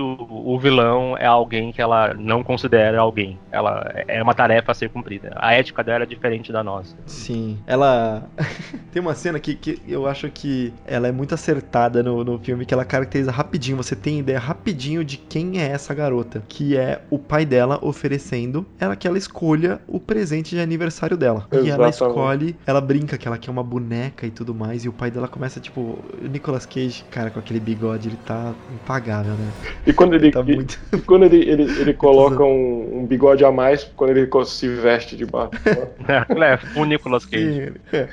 Speaker 3: o vilão é alguém que ela não considera alguém. Ela é uma tarefa a ser cumprida. A ética dela é diferente da nossa.
Speaker 1: Sim. Ela. Tem uma cena que, que eu acho que ela é muito acertada no, no filme, que ela caracteriza rapidinho. Você tem ideia rapidinho de quem é essa garota. Que é o pai dela oferecendo ela que ela escolha o presente de aniversário dela. Exatamente. E ela escolhe, ela brinca que ela quer uma boneca e tudo mais. E o pai dela começa, tipo, Nicolas Cage, cara, com aquele bigode, ele tá impagável, né?
Speaker 2: E quando ele, tá muito... e, quando ele, ele, ele coloca um, um, bigode a mais, quando ele se veste de barba.
Speaker 3: é, é o Nicolas Cage. É.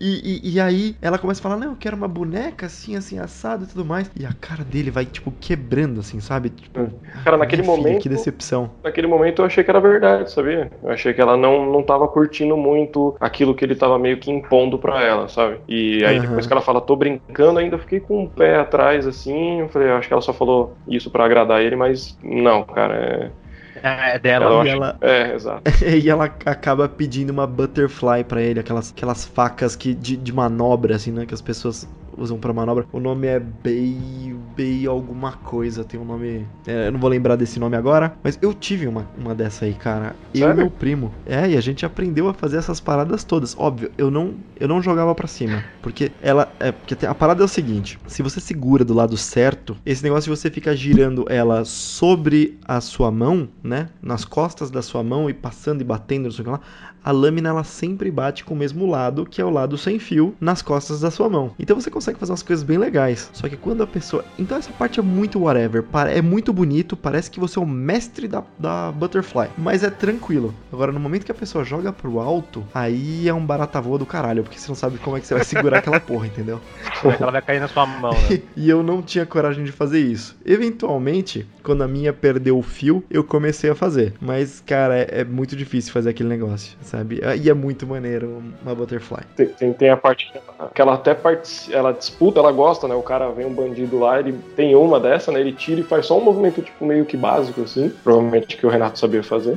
Speaker 1: E, e, e, aí ela começa a falar, não, eu quero uma boneca assim, assim, assado e tudo mais. E a cara dele vai, tipo, quebrando, assim, sabe? Tipo,
Speaker 2: é. cara, naquele momento. Que
Speaker 1: decepção.
Speaker 2: Naquele momento eu achei que era verdade, sabia? Eu achei que ela não, não tava curtindo muito aquilo que ele tava meio que impondo pra ela, sabe? E aí uhum. depois que ela fala, tô brincando, ainda fiquei com o um pé atrás, assim. Eu falei, acho que ela só falou isso isso para agradar ele, mas não, cara. É,
Speaker 1: é, é dela.
Speaker 2: Ela, e ela... É, exato. e
Speaker 1: ela acaba pedindo uma butterfly para ele, aquelas, aquelas facas que, de, de manobra, assim, né? Que as pessoas usam para manobra. O nome é Bay. Bay alguma coisa, tem um nome. É, eu não vou lembrar desse nome agora, mas eu tive uma, uma dessa aí, cara. Sério? Eu e meu primo. É, e a gente aprendeu a fazer essas paradas todas. Óbvio, eu não, eu não jogava para cima. Porque ela. É, porque a parada é o seguinte: se você segura do lado certo, esse negócio de você ficar girando ela sobre a sua mão, né? Nas costas da sua mão e passando e batendo, não sei o que lá a lâmina ela sempre bate com o mesmo lado, que é o lado sem fio, nas costas da sua mão. Então você consegue fazer umas coisas bem legais. Só que quando a pessoa. Então essa parte é muito whatever. É muito bonito, parece que você é o mestre da, da butterfly. Mas é tranquilo. Agora, no momento que a pessoa joga pro alto, aí é um barata voa do caralho, porque você não sabe como é que você vai segurar aquela porra, entendeu? Como é que
Speaker 3: ela vai cair na sua mão, né? e
Speaker 1: eu não tinha coragem de fazer isso. Eventualmente, quando a minha perdeu o fio, eu comecei a fazer. Mas, cara, é, é muito difícil fazer aquele negócio sabe? Ah, e é muito maneiro uma Butterfly.
Speaker 2: Tem, tem, tem a parte que ela até part... ela disputa, ela gosta, né? O cara vem um bandido lá, ele tem uma dessa, né? Ele tira e faz só um movimento, tipo, meio que básico, assim. Provavelmente que o Renato sabia fazer.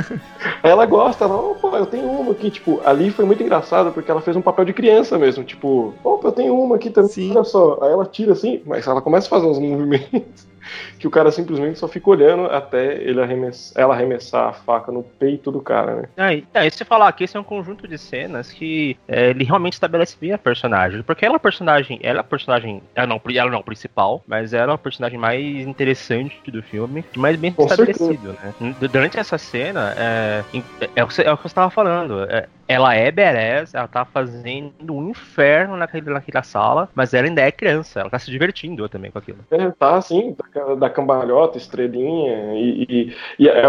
Speaker 2: ela gosta, ela, opa, eu tenho uma aqui, tipo, ali foi muito engraçado porque ela fez um papel de criança mesmo, tipo, opa, eu tenho uma aqui também, Sim. olha só. Aí ela tira assim, mas ela começa a fazer uns movimentos que o cara simplesmente só fica olhando até ele arremessar, ela arremessar a faca no peito do cara, né?
Speaker 3: Aí, aí você falar que esse é um conjunto de cenas que é, ele realmente estabelece bem a personagem. Porque ela é personagem. Ela é personagem. Ela não, ela não é principal, mas ela é uma personagem mais interessante do filme, mais bem Com estabelecido, certeza. né? Durante essa cena, é, é, é, o que, você é eu estava falando. É, ela é badass, ela tá fazendo um inferno naquele, naquela sala, mas ela ainda é criança, ela tá se divertindo também com aquilo. É,
Speaker 2: tá assim, da, da cambalhota, estrelinha, e, e, e a, a,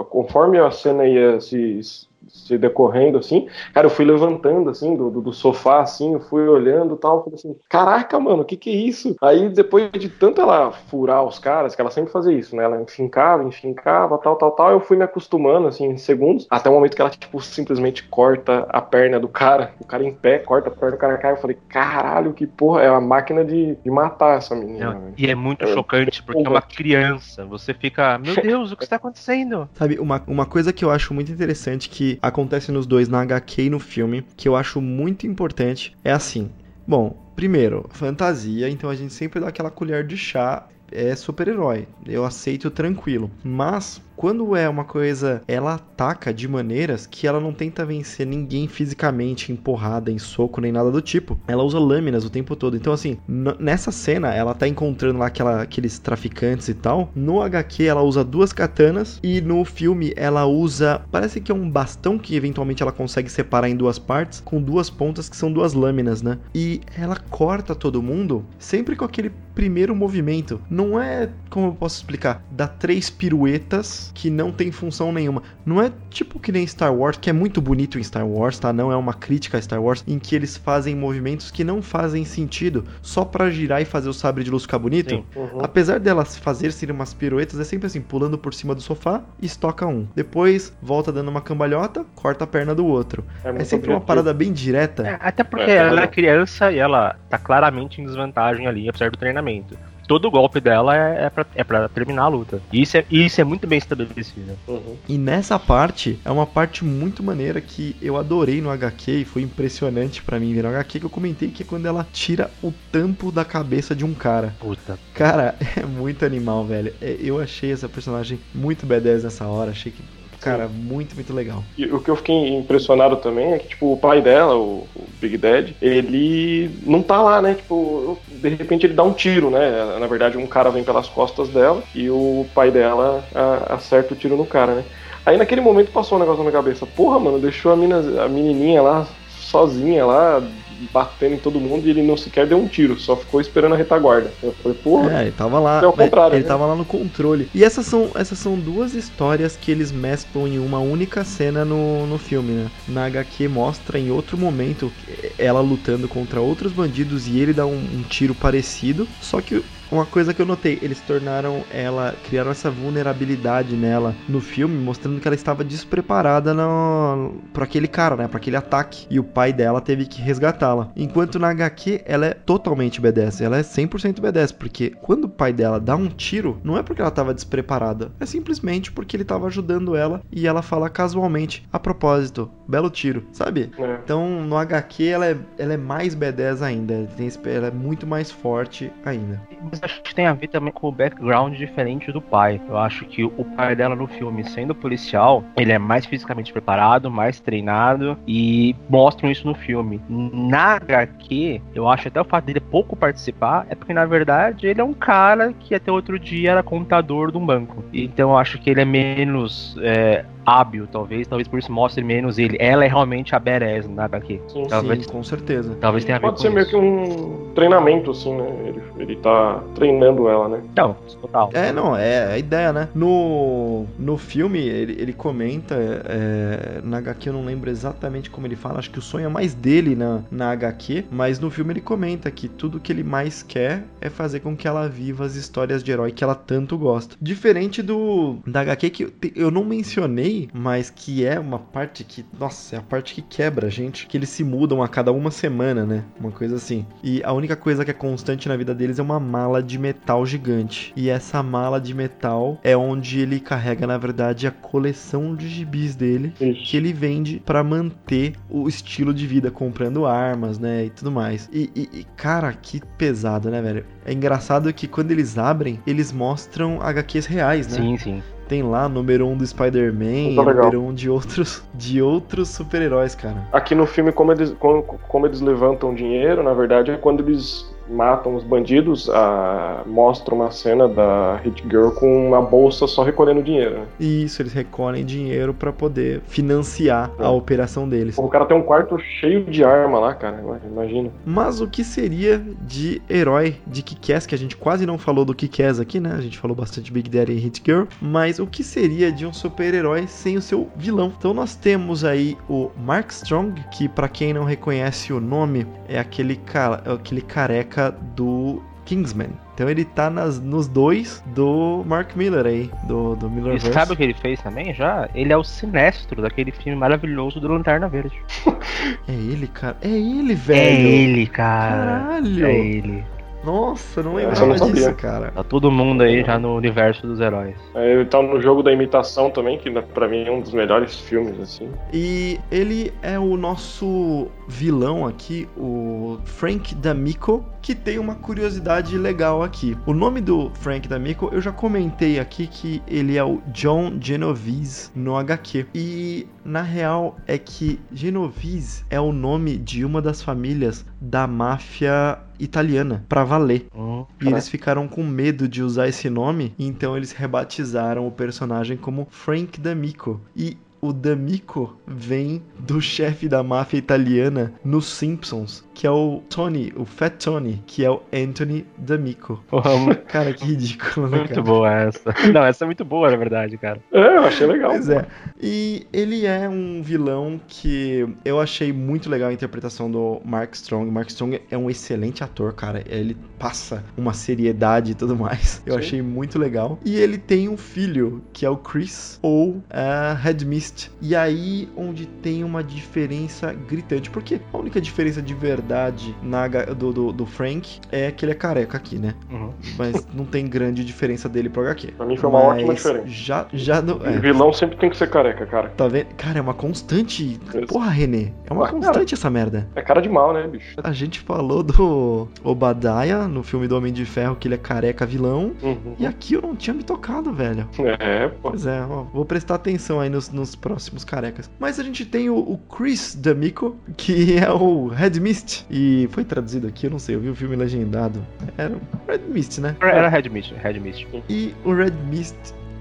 Speaker 2: a, conforme a cena ia se se decorrendo assim. Cara, eu fui levantando assim do, do, do sofá assim, eu fui olhando tal, falei assim, caraca, mano, o que que é isso? Aí depois de tanto ela furar os caras, que ela sempre fazia isso, né? Ela enfincava, enfincava, tal, tal, tal, eu fui me acostumando assim em segundos, até o momento que ela tipo simplesmente corta a perna do cara, o cara em pé, corta a perna do cara, cai, eu falei, caralho, que porra, é uma máquina de, de matar essa menina. Não, é,
Speaker 3: e é muito é, chocante é porque é uma criança, você fica, meu Deus, o que está acontecendo?
Speaker 1: Sabe, uma, uma coisa que eu acho muito interessante que acontece nos dois, na HQ e no filme, que eu acho muito importante, é assim. Bom, primeiro, fantasia, então a gente sempre dá aquela colher de chá é super-herói. Eu aceito tranquilo. Mas quando é uma coisa, ela ataca de maneiras que ela não tenta vencer ninguém fisicamente, em porrada, em soco, nem nada do tipo. Ela usa lâminas o tempo todo. Então, assim, nessa cena, ela tá encontrando lá aquela, aqueles traficantes e tal. No HQ, ela usa duas katanas e no filme, ela usa. Parece que é um bastão que eventualmente ela consegue separar em duas partes, com duas pontas que são duas lâminas, né? E ela corta todo mundo sempre com aquele primeiro movimento. Não é, como eu posso explicar, dá três piruetas que não tem função nenhuma. Não é tipo que nem Star Wars, que é muito bonito em Star Wars, tá? Não é uma crítica a Star Wars, em que eles fazem movimentos que não fazem sentido só para girar e fazer o sabre de luz ficar bonito. Uhum. Apesar delas fazer serem umas piruetas, é sempre assim, pulando por cima do sofá, estoca um. Depois volta dando uma cambalhota, corta a perna do outro. É, é sempre uma parada bem direta. É,
Speaker 3: até porque é, ela é. é criança e ela tá claramente em desvantagem ali, apesar do treinamento todo golpe dela é, é, pra, é pra terminar a luta. E isso é, isso é muito bem estabelecido.
Speaker 1: Uhum. E nessa parte, é uma parte muito maneira que eu adorei no HQ e foi impressionante para mim ver no HQ que eu comentei que é quando ela tira o tampo da cabeça de um cara.
Speaker 3: Puta.
Speaker 1: Cara, é muito animal, velho. É, eu achei essa personagem muito B10 nessa hora, achei que cara, muito, muito legal.
Speaker 2: E o que eu fiquei impressionado também é que, tipo, o pai dela, o, o Big Dad, ele não tá lá, né? Tipo, de repente ele dá um tiro, né? Na verdade, um cara vem pelas costas dela e o pai dela a, acerta o tiro no cara, né? Aí naquele momento passou um negócio na minha cabeça. Porra, mano, deixou a, mina, a menininha lá sozinha lá, batendo em todo mundo e ele não sequer deu um tiro, só ficou esperando a retaguarda. Eu
Speaker 1: falei, porra. É, ele tava lá. É o né, contrário. Ele né? tava lá no controle. E essas são, essas são duas histórias que eles mesclam em uma única cena no, no filme, né? Na HQ mostra em outro momento ela lutando contra outros bandidos e ele dá um, um tiro parecido, só que uma coisa que eu notei, eles tornaram ela, criaram essa vulnerabilidade nela no filme, mostrando que ela estava despreparada para pra aquele cara, né? Pra aquele ataque. E o pai dela teve que resgatá-la. Enquanto na HQ, ela é totalmente BDS. Ela é 100% BDS, porque quando o pai dela dá um tiro, não é porque ela estava despreparada, é simplesmente porque ele estava ajudando ela e ela fala casualmente: a propósito, belo tiro, sabe? É. Então no HQ ela é, ela é mais B10 ainda, ela, ela é muito mais forte ainda.
Speaker 3: Mas acho que tem a ver também com o background diferente do pai. Eu acho que o pai dela no filme, sendo policial, ele é mais fisicamente preparado, mais treinado e mostram isso no filme. Na HQ, eu acho até o fato dele pouco participar é porque na verdade ele é um cara que até outro dia era contador de um banco. Então eu acho que ele é menos é, hábil, talvez, talvez por isso mostre menos ele. Ela é realmente a Beres na HQ. Sim, talvez,
Speaker 1: sim, com certeza.
Speaker 3: Talvez tenha Pode
Speaker 2: ver ser meio isso. que um treinamento, assim, né? Ele, ele tá treinando ela, né? Então, total. É,
Speaker 1: não, é, é a ideia, né? No, no filme, ele, ele comenta, é, é na HQ eu não lembro exatamente como ele fala, acho que o sonho é mais dele na, na HQ, mas no filme ele comenta que tudo que ele mais quer é fazer com que ela viva as histórias de herói que ela tanto gosta. Diferente do da HQ que eu, eu não mencionei, mas que é uma parte que, nossa, é a parte que quebra a gente, que eles se mudam a cada uma semana, né? Uma coisa assim. E a única coisa que é constante na vida deles é uma mala mala de metal gigante. E essa mala de metal é onde ele carrega, na verdade, a coleção de gibis dele, Isso. que ele vende para manter o estilo de vida, comprando armas, né, e tudo mais. E, e, e, cara, que pesado, né, velho? É engraçado que quando eles abrem, eles mostram HQs reais, né?
Speaker 3: Sim, sim
Speaker 1: tem lá número 1 um do Spider-Man, tá número 1 um de outros de outros super-heróis, cara.
Speaker 2: Aqui no filme como eles como, como, eles levantam dinheiro, na verdade, é quando eles matam os bandidos, mostra uma cena da Hit Girl com uma bolsa só recolhendo dinheiro. Né?
Speaker 1: Isso, eles recolhem dinheiro para poder financiar é. a operação deles.
Speaker 2: O cara tem um quarto cheio de arma lá, cara, imagina.
Speaker 1: Mas o que seria de herói de Kikes, que a gente quase não falou do Kikes aqui, né? A gente falou bastante Big Daddy e Hit Girl, mas o que seria de um super-herói sem o seu vilão? Então nós temos aí o Mark Strong, que para quem não reconhece o nome, é aquele, cara, é aquele careca música do Kingsman. Então ele tá nas, nos dois do Mark Miller aí, do, do Miller. E
Speaker 3: sabe o que ele fez também já? Ele é o sinestro daquele filme maravilhoso do Lanterna Verde.
Speaker 1: é ele, cara. É ele, é velho. É
Speaker 3: ele, cara.
Speaker 1: Caralho. É ele. Nossa, não
Speaker 3: lembro é, não disso,
Speaker 1: cara.
Speaker 3: Tá todo mundo aí já no universo dos heróis.
Speaker 2: É, ele tá no jogo da imitação também, que pra mim é um dos melhores filmes, assim.
Speaker 1: E ele é o nosso vilão aqui, o Frank D'Amico, que tem uma curiosidade legal aqui. O nome do Frank D'Amico, eu já comentei aqui que ele é o John Genovese no HQ. E na real é que Genovese é o nome de uma das famílias da máfia italiana para valer. Oh, e eles ficaram com medo de usar esse nome, então eles rebatizaram o personagem como Frank D'Amico. E o D'Amico vem do chefe da máfia italiana nos Simpsons, que é o Tony, o Fat Tony, que é o Anthony D'Amico.
Speaker 3: cara, que ridículo, né, Muito boa essa. Não, essa é muito boa, na verdade, cara.
Speaker 1: É, eu achei legal. Pois é. E ele é um vilão que eu achei muito legal a interpretação do Mark Strong. Mark Strong é um excelente ator, cara. Ele passa uma seriedade e tudo mais. Eu Sim. achei muito legal. E ele tem um filho, que é o Chris, ou uh, é, Headmist. E aí, onde tem uma diferença gritante. Porque a única diferença de verdade na, do, do, do, Frank é que ele é careca aqui, né? Uhum. Mas não tem grande diferença dele pro
Speaker 2: HQ. Pra mim foi uma Mas ótima diferença.
Speaker 1: Já, já não,
Speaker 2: é. vilão sempre tem que ser careca, cara.
Speaker 1: Tá vendo? Cara, é uma constante. Isso. Porra, Renê. É uma ah, constante cara, essa merda.
Speaker 2: É cara de mal, né, bicho? A
Speaker 1: gente falou do Obadiah no filme do Homem de Ferro, que ele é careca vilão. Uhum. E aqui eu não tinha me tocado, velho.
Speaker 2: É,
Speaker 1: pô. Pois é, ó, vou prestar atenção aí nos, nos próximos carecas. Mas a gente tem o, o Chris D'Amico, que é o Red Mist Mist. E foi traduzido aqui, eu não sei, eu vi o filme legendado. Era Red Mist, né?
Speaker 3: Era Red Mist, Red Mist.
Speaker 1: E o Red Mist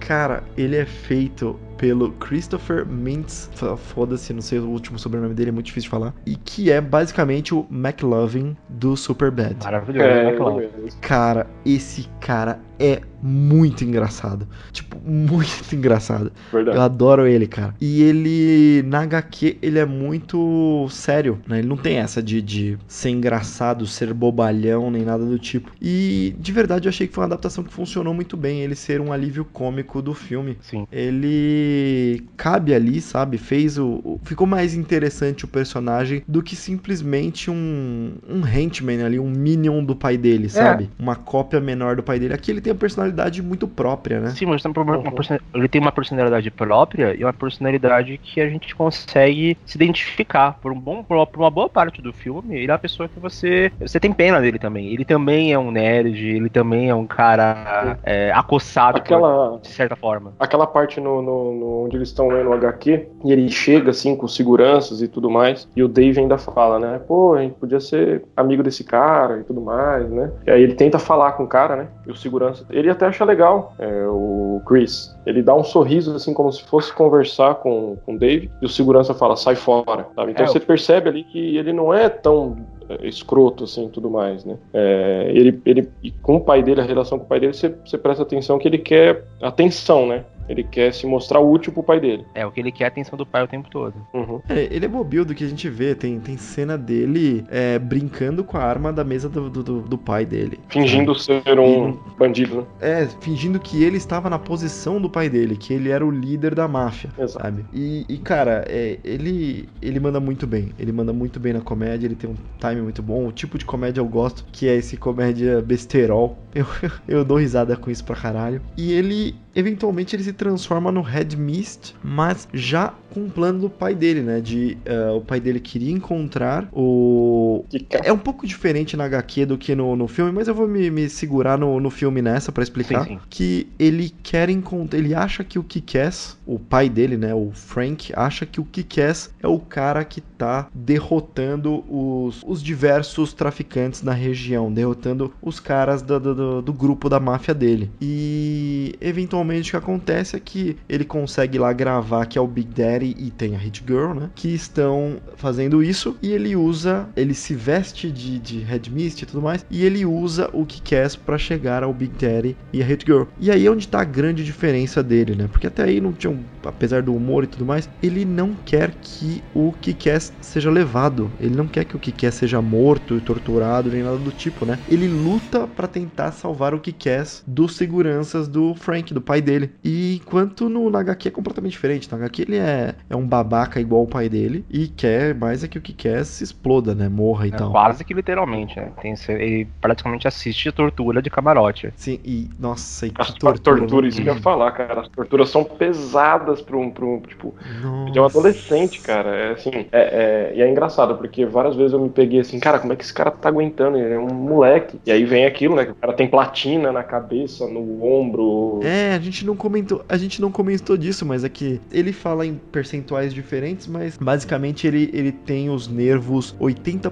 Speaker 1: Cara, ele é feito pelo Christopher Mintz, foda-se, não sei o último sobrenome dele, é muito difícil de falar, e que é basicamente o McLovin do Superbad.
Speaker 3: Maravilhoso, é, McLovin. É
Speaker 1: cara, esse cara é muito engraçado. Tipo, muito engraçado. Verdade. Eu adoro ele, cara. E ele, na HQ, ele é muito sério, né? Ele não tem essa de, de ser engraçado, ser bobalhão, nem nada do tipo. E, de verdade, eu achei que foi uma adaptação que funcionou muito bem. Ele ser um alívio cômico do filme.
Speaker 3: Sim.
Speaker 1: Ele cabe ali, sabe? Fez o... Ficou mais interessante o personagem do que simplesmente um, um henchman ali, um minion do pai dele, é. sabe? Uma cópia menor do pai dele. Aqui ele tem a personagem personalidade muito própria, né?
Speaker 3: Sim, mas tem uhum. ele tem uma personalidade própria e uma personalidade que a gente consegue se identificar por um bom por uma boa parte do filme. Ele é uma pessoa que você você tem pena dele também. Ele também é um nerd, ele também é um cara é, acossado aquela, por, de certa forma.
Speaker 2: Aquela parte no, no, no onde eles estão lendo o HQ e ele chega assim com seguranças e tudo mais e o Dave ainda fala, né? Pô, a gente podia ser amigo desse cara e tudo mais, né? E aí ele tenta falar com o cara, né? E o segurança ele até acha legal, é, o Chris. Ele dá um sorriso, assim, como se fosse conversar com, com o Dave, e o segurança fala, sai fora, sabe? Então é, você percebe ali que ele não é tão é, escroto, assim, tudo mais, né? É, ele, ele, com o pai dele, a relação com o pai dele, você, você presta atenção que ele quer atenção, né? Ele quer se mostrar útil pro pai dele.
Speaker 3: É, o que ele quer é a atenção do pai o tempo todo.
Speaker 1: Uhum. É, ele é bobil do que a gente vê. Tem, tem cena dele é, brincando com a arma da mesa do, do, do pai dele.
Speaker 2: Fingindo ser um bandido, né?
Speaker 1: É, fingindo que ele estava na posição do pai dele, que ele era o líder da máfia,
Speaker 2: Exato. sabe?
Speaker 1: E, e cara, é, ele, ele manda muito bem. Ele manda muito bem na comédia, ele tem um time muito bom. O tipo de comédia eu gosto, que é esse comédia besterol. Eu, eu dou risada com isso pra caralho. E ele Eventualmente ele se transforma no Red Mist, mas já com o plano do pai dele, né? De uh, o pai dele queria encontrar o. É um pouco diferente na HQ do que no, no filme, mas eu vou me, me segurar no, no filme nessa para explicar. Sim, sim. Que ele quer encontrar. Ele acha que o Kikass, o pai dele, né? O Frank, acha que o Kikass é o cara que tá derrotando os, os diversos traficantes na região, derrotando os caras do, do, do grupo da máfia dele. E eventualmente o que acontece é que ele consegue lá gravar que é o Big Daddy série e tem a Hit Girl, né? Que estão fazendo isso e ele usa, ele se veste de, de Red Mist e tudo mais, e ele usa o Kick-Ass pra chegar ao Big Daddy e a Hit Girl. E aí é onde tá a grande diferença dele, né? Porque até aí não tinha, um, apesar do humor e tudo mais, ele não quer que o kick seja levado, ele não quer que o kick seja morto e torturado nem nada do tipo, né? Ele luta para tentar salvar o kick dos seguranças do Frank, do pai dele. E enquanto no, na HQ é completamente diferente, na HQ ele é é, um babaca igual o pai dele e quer mais é que o que quer se exploda, né? Morra e é, tal.
Speaker 3: Quase que literalmente, né? Tem, ele praticamente assiste tortura de camarote.
Speaker 1: Sim, e nossa,
Speaker 2: e as tortura. tortura né? isso que eu ia falar, cara. As torturas são pesadas pra um, pra um tipo, nossa. de um adolescente, cara. É assim, é, é, e é engraçado, porque várias vezes eu me peguei assim, cara, como é que esse cara tá aguentando? Ele é um moleque. E aí vem aquilo, né? Que o cara tem platina na cabeça, no ombro.
Speaker 1: É, a gente não comentou, a gente não comentou disso, mas é que ele fala em percentuais diferentes, mas basicamente ele, ele tem os nervos 80%,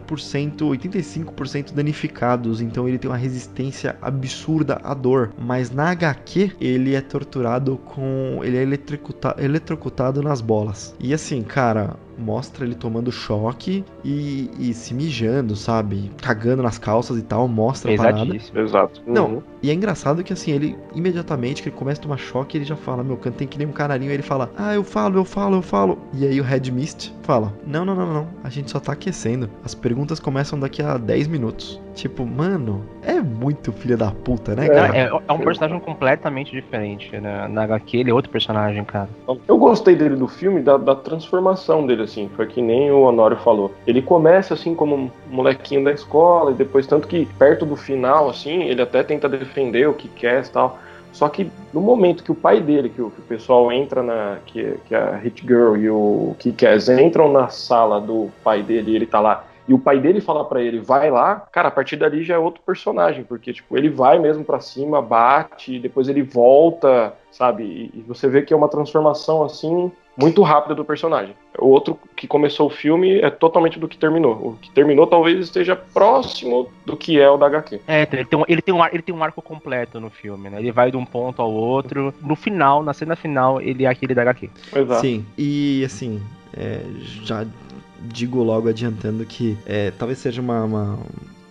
Speaker 1: 85% danificados, então ele tem uma resistência absurda à dor. Mas na HQ, ele é torturado com. ele é eletrocutado, eletrocutado nas bolas. E assim, cara, mostra ele tomando choque e, e se mijando, sabe? Cagando nas calças e tal, mostra
Speaker 3: a
Speaker 1: parada.
Speaker 3: Exato. Uhum. Não,
Speaker 1: e é engraçado que assim, ele imediatamente que ele começa a tomar choque, ele já fala, meu, tem que nem um canarinho, ele fala, ah, eu falo, eu falo, eu falo. E aí o Red Mist fala, não, não, não, não, a gente só tá aquecendo. As perguntas começam daqui a 10 minutos. Tipo, mano, é muito filho da puta, né,
Speaker 3: é. cara? É, é, um personagem completamente diferente, né? Na HQ, ele é outro personagem, cara.
Speaker 2: Eu gostei dele do filme, da, da transformação dele, assim. Foi que nem o Honório falou. Ele começa, assim, como um molequinho da escola, e depois, tanto que perto do final, assim, ele até tenta defender o que quer e tal. Só que no momento que o pai dele, que o, que o pessoal entra na. Que, que a Hit Girl e o Kick entram na sala do pai dele e ele tá lá e o pai dele falar para ele, vai lá, cara, a partir dali já é outro personagem, porque, tipo, ele vai mesmo para cima, bate, depois ele volta, sabe? E, e você vê que é uma transformação, assim, muito rápida do personagem. O outro que começou o filme é totalmente do que terminou. O que terminou talvez esteja próximo do que é o da HQ.
Speaker 3: É, então, ele tem um, ele tem um, ar, ele tem um arco completo no filme, né? Ele vai de um ponto ao outro. No final, na cena final, ele é aquele da HQ. Exato.
Speaker 1: Sim, e assim, é, já digo logo adiantando que é, talvez seja uma, uma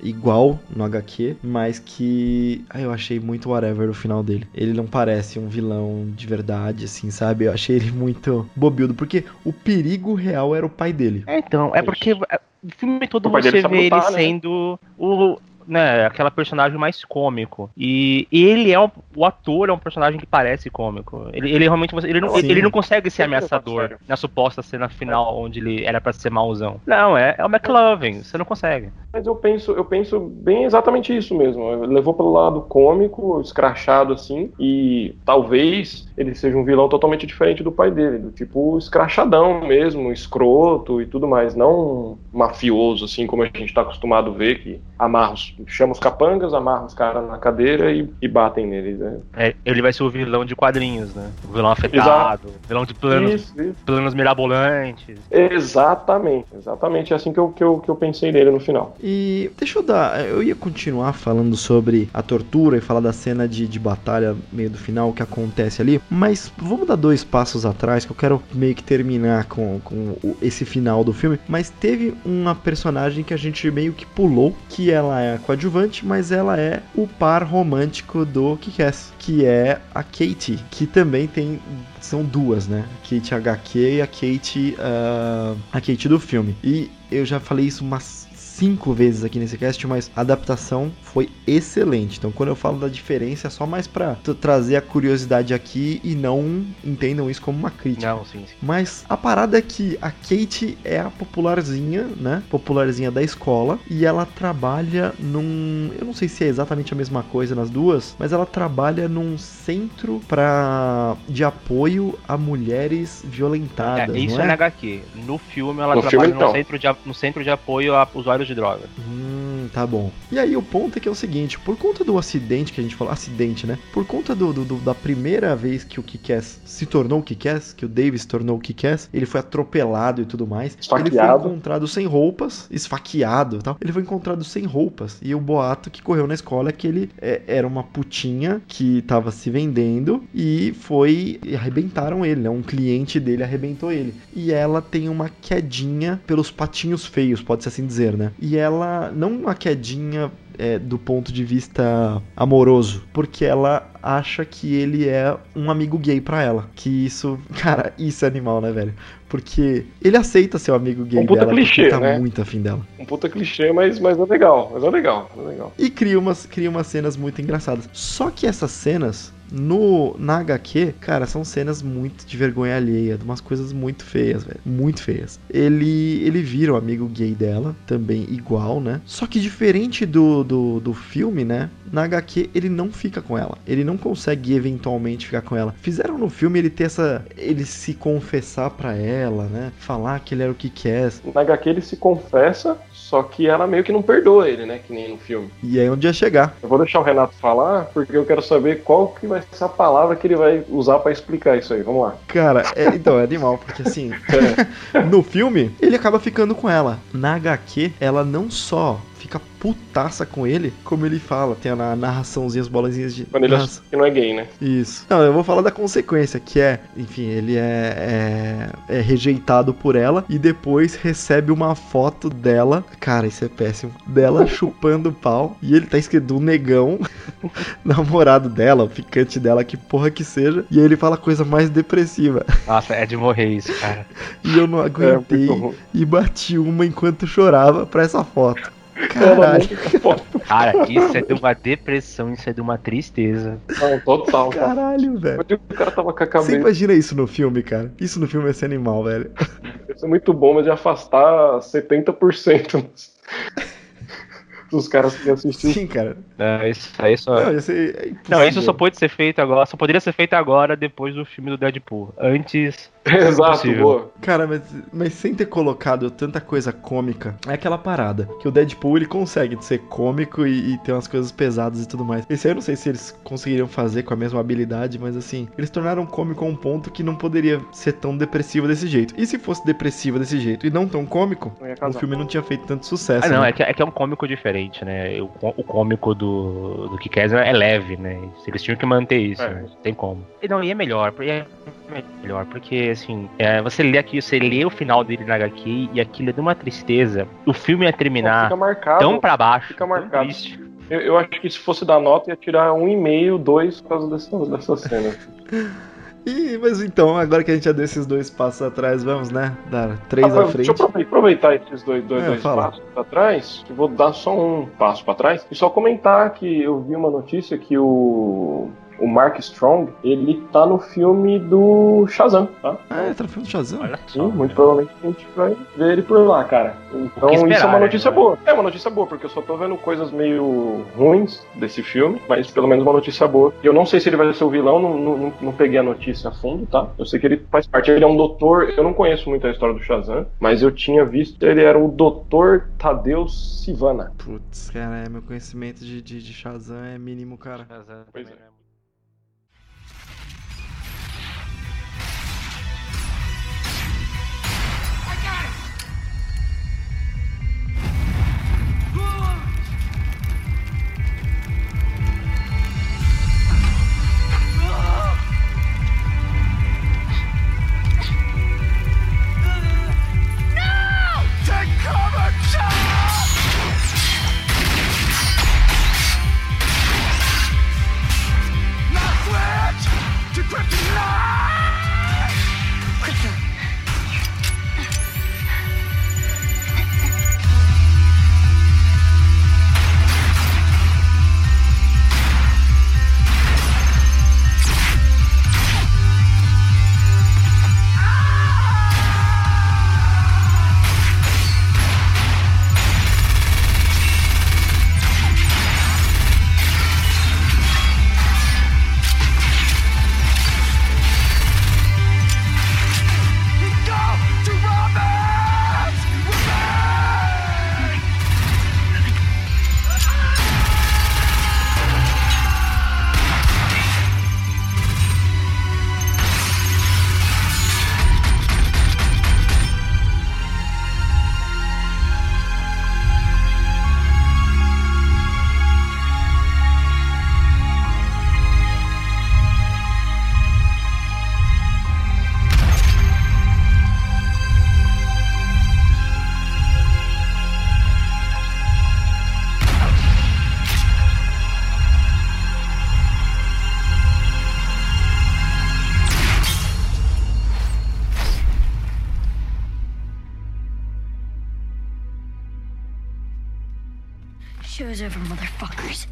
Speaker 1: igual no HQ, mas que ah, eu achei muito whatever o final dele. Ele não parece um vilão de verdade, assim, sabe? Eu achei ele muito bobildo, porque o perigo real era o pai dele.
Speaker 3: É, então, é porque é, o filme todo o você vê lutar, ele né? sendo o né, aquela personagem mais cômico. E ele é o ator é um personagem que parece cômico. Ele, ele realmente ele não, ele não consegue ser é ameaçador na suposta cena final onde ele era para ser mauzão. Não, é, é o McLovin, você não consegue.
Speaker 2: Mas eu penso, eu penso bem exatamente isso mesmo. Levou pelo lado cômico, escrachado assim, e talvez ele seja um vilão totalmente diferente do pai dele, do tipo escrachadão mesmo, escroto e tudo mais, não mafioso assim como a gente tá acostumado a ver que amarra, chama os capangas, amarra os caras na cadeira e, e batem neles. Né?
Speaker 3: É, ele vai ser o vilão de quadrinhos, né? O vilão afetado, Exato. vilão de planos, isso, isso. planos mirabolantes.
Speaker 2: Exatamente, exatamente é assim que eu, que, eu, que eu pensei nele no final.
Speaker 1: E deixa eu dar, eu ia continuar falando sobre a tortura e falar da cena de, de batalha meio do final, o que acontece ali, mas vamos dar dois passos atrás que eu quero meio que terminar com, com esse final do filme, mas teve uma personagem que a gente meio que pulou que ela é a coadjuvante, mas ela é o par romântico do Kick-Ass, que é a Kate, que também tem são duas, né? Kate HQ e a Kate uh, ah, a Kate do filme. E eu já falei isso umas cinco vezes aqui nesse cast, mas a adaptação foi excelente. Então, quando eu falo da diferença, é só mais para trazer a curiosidade aqui e não entendam isso como uma crítica. Não, sim, sim. Mas a parada é que a Kate é a popularzinha, né? Popularzinha da escola e ela trabalha num, eu não sei se é exatamente a mesma coisa nas duas, mas ela trabalha num centro para de apoio a mulheres violentadas. É,
Speaker 3: isso
Speaker 1: é?
Speaker 3: é na HQ. No filme ela trabalha filme, então. centro de, no centro de apoio a usuários de droga.
Speaker 1: Hum, tá bom. E aí o ponto é que é o seguinte, por conta do acidente que a gente falou, acidente, né? Por conta do, do, do da primeira vez que o Kikass se tornou o Kikass, que o Davis se tornou o Kikass, ele foi atropelado e tudo mais. Esfaqueado. Ele foi encontrado sem roupas, esfaqueado e tal. Ele foi encontrado sem roupas. E o boato que correu na escola é que ele é, era uma putinha que tava se vendendo e foi. E arrebentaram ele, né? Um cliente dele arrebentou ele. E ela tem uma quedinha pelos patinhos feios, pode-se assim dizer, né? E ela não uma quedinha é, do ponto de vista amoroso, porque ela acha que ele é um amigo gay para ela. Que isso, cara, isso é animal, né, velho? Porque ele aceita ser o amigo gay um puta dela, clichê, tá né? muito afim dela.
Speaker 2: Um puta clichê, mas, mas é legal, mas é legal, é legal. E
Speaker 1: cria umas, cria umas cenas muito engraçadas. Só que essas cenas no, na HQ, cara, são cenas muito de vergonha alheia, de umas coisas muito feias, velho. Muito feias. Ele, ele vira o amigo gay dela, também igual, né? Só que diferente do, do, do filme, né? Na HQ, ele não fica com ela. Ele não consegue eventualmente ficar com ela. Fizeram no filme ele ter essa. ele se confessar para ela, né? Falar que ele era o que quer.
Speaker 2: Na HQ, ele se confessa, só que ela meio que não perdoa ele, né? Que nem no filme.
Speaker 1: E aí onde ia chegar.
Speaker 2: Eu vou deixar o Renato falar, porque eu quero saber qual que vai ser a palavra que ele vai usar para explicar isso aí. Vamos lá.
Speaker 1: Cara, é, então, é animal, porque assim, é. no filme, ele acaba ficando com ela. Na HQ, ela não só fica putaça com ele, como ele fala, tem a narraçãozinha, as bolazinhas de.
Speaker 2: Quando
Speaker 1: ele
Speaker 2: acha que não é gay, né?
Speaker 1: Isso. Não, eu vou falar da consequência, que é, enfim, ele é, é, é rejeitado por ela e depois recebe uma foto dela. Cara, isso é péssimo. Dela chupando pau. E ele tá escrito um negão, namorado dela, o ficante dela, que porra que seja. E aí ele fala coisa mais depressiva.
Speaker 3: Nossa, é de morrer isso, cara.
Speaker 1: e eu não é aguentei é, e bati uma enquanto chorava pra essa foto. Caralho. Cara,
Speaker 3: isso é de uma depressão, isso é de uma tristeza.
Speaker 2: Não, total.
Speaker 1: Caralho, velho. O cara tava com a cabeça. Você imagina isso no filme, cara? Isso no filme é ser animal, velho.
Speaker 2: Isso
Speaker 1: é
Speaker 2: muito bom, mas de afastar 70% dos, dos caras que assistiram.
Speaker 3: Sim, cara. É, isso aí só. Não, isso, é Não, isso só pode ser feito agora. Só poderia ser feito agora, depois do filme do Deadpool. Antes
Speaker 1: Exato, boa. Cara, mas, mas sem ter colocado tanta coisa cômica, é aquela parada que o Deadpool ele consegue ser cômico e, e ter umas coisas pesadas e tudo mais. Esse aí eu não sei se eles conseguiriam fazer com a mesma habilidade, mas assim, eles tornaram cômico a um ponto que não poderia ser tão depressivo desse jeito. E se fosse depressivo desse jeito e não tão cômico, o filme não tinha feito tanto sucesso. Ah,
Speaker 3: não, né? é, que, é, que, é um cômico diferente, né? O, o cômico do, do Kikaz é leve, né? Eles tinham que manter isso, é. né? tem como. E não, e é melhor, e é melhor, porque assim, é, você lê aqui, você lê o final dele na HQ e aquilo é de uma tristeza. O filme ia terminar marcado, tão pra baixo,
Speaker 2: fica marcado. triste. Eu, eu, acho que se fosse dar nota ia tirar um e meio, dois por causa dessa, dessa cena.
Speaker 1: Ih, mas então, agora que a gente já é deu esses dois passos atrás, vamos, né? Dar três ah, à frente. Deixa
Speaker 2: eu aproveitar esses dois, dois, é, dois passos atrás, vou dar só um passo para trás, e só comentar que eu vi uma notícia que o o Mark Strong, ele tá no filme do Shazam, tá? Ah, ele tá no filme do Shazam? Olha só. Sim, muito provavelmente a gente vai ver ele por lá, cara. Então esperar, isso é uma né? notícia né? boa. É uma notícia boa, porque eu só tô vendo coisas meio ruins desse filme, mas pelo menos uma notícia boa. Eu não sei se ele vai ser o vilão, não, não, não peguei a notícia a fundo, tá? Eu sei que ele faz parte, ele é um doutor, eu não conheço muito a história do Shazam, mas eu tinha visto, ele era o doutor Tadeu Sivana.
Speaker 3: Putz, cara, é, meu conhecimento de, de, de Shazam é mínimo, cara. Shazam, pois é. Né?
Speaker 1: was over, motherfuckers.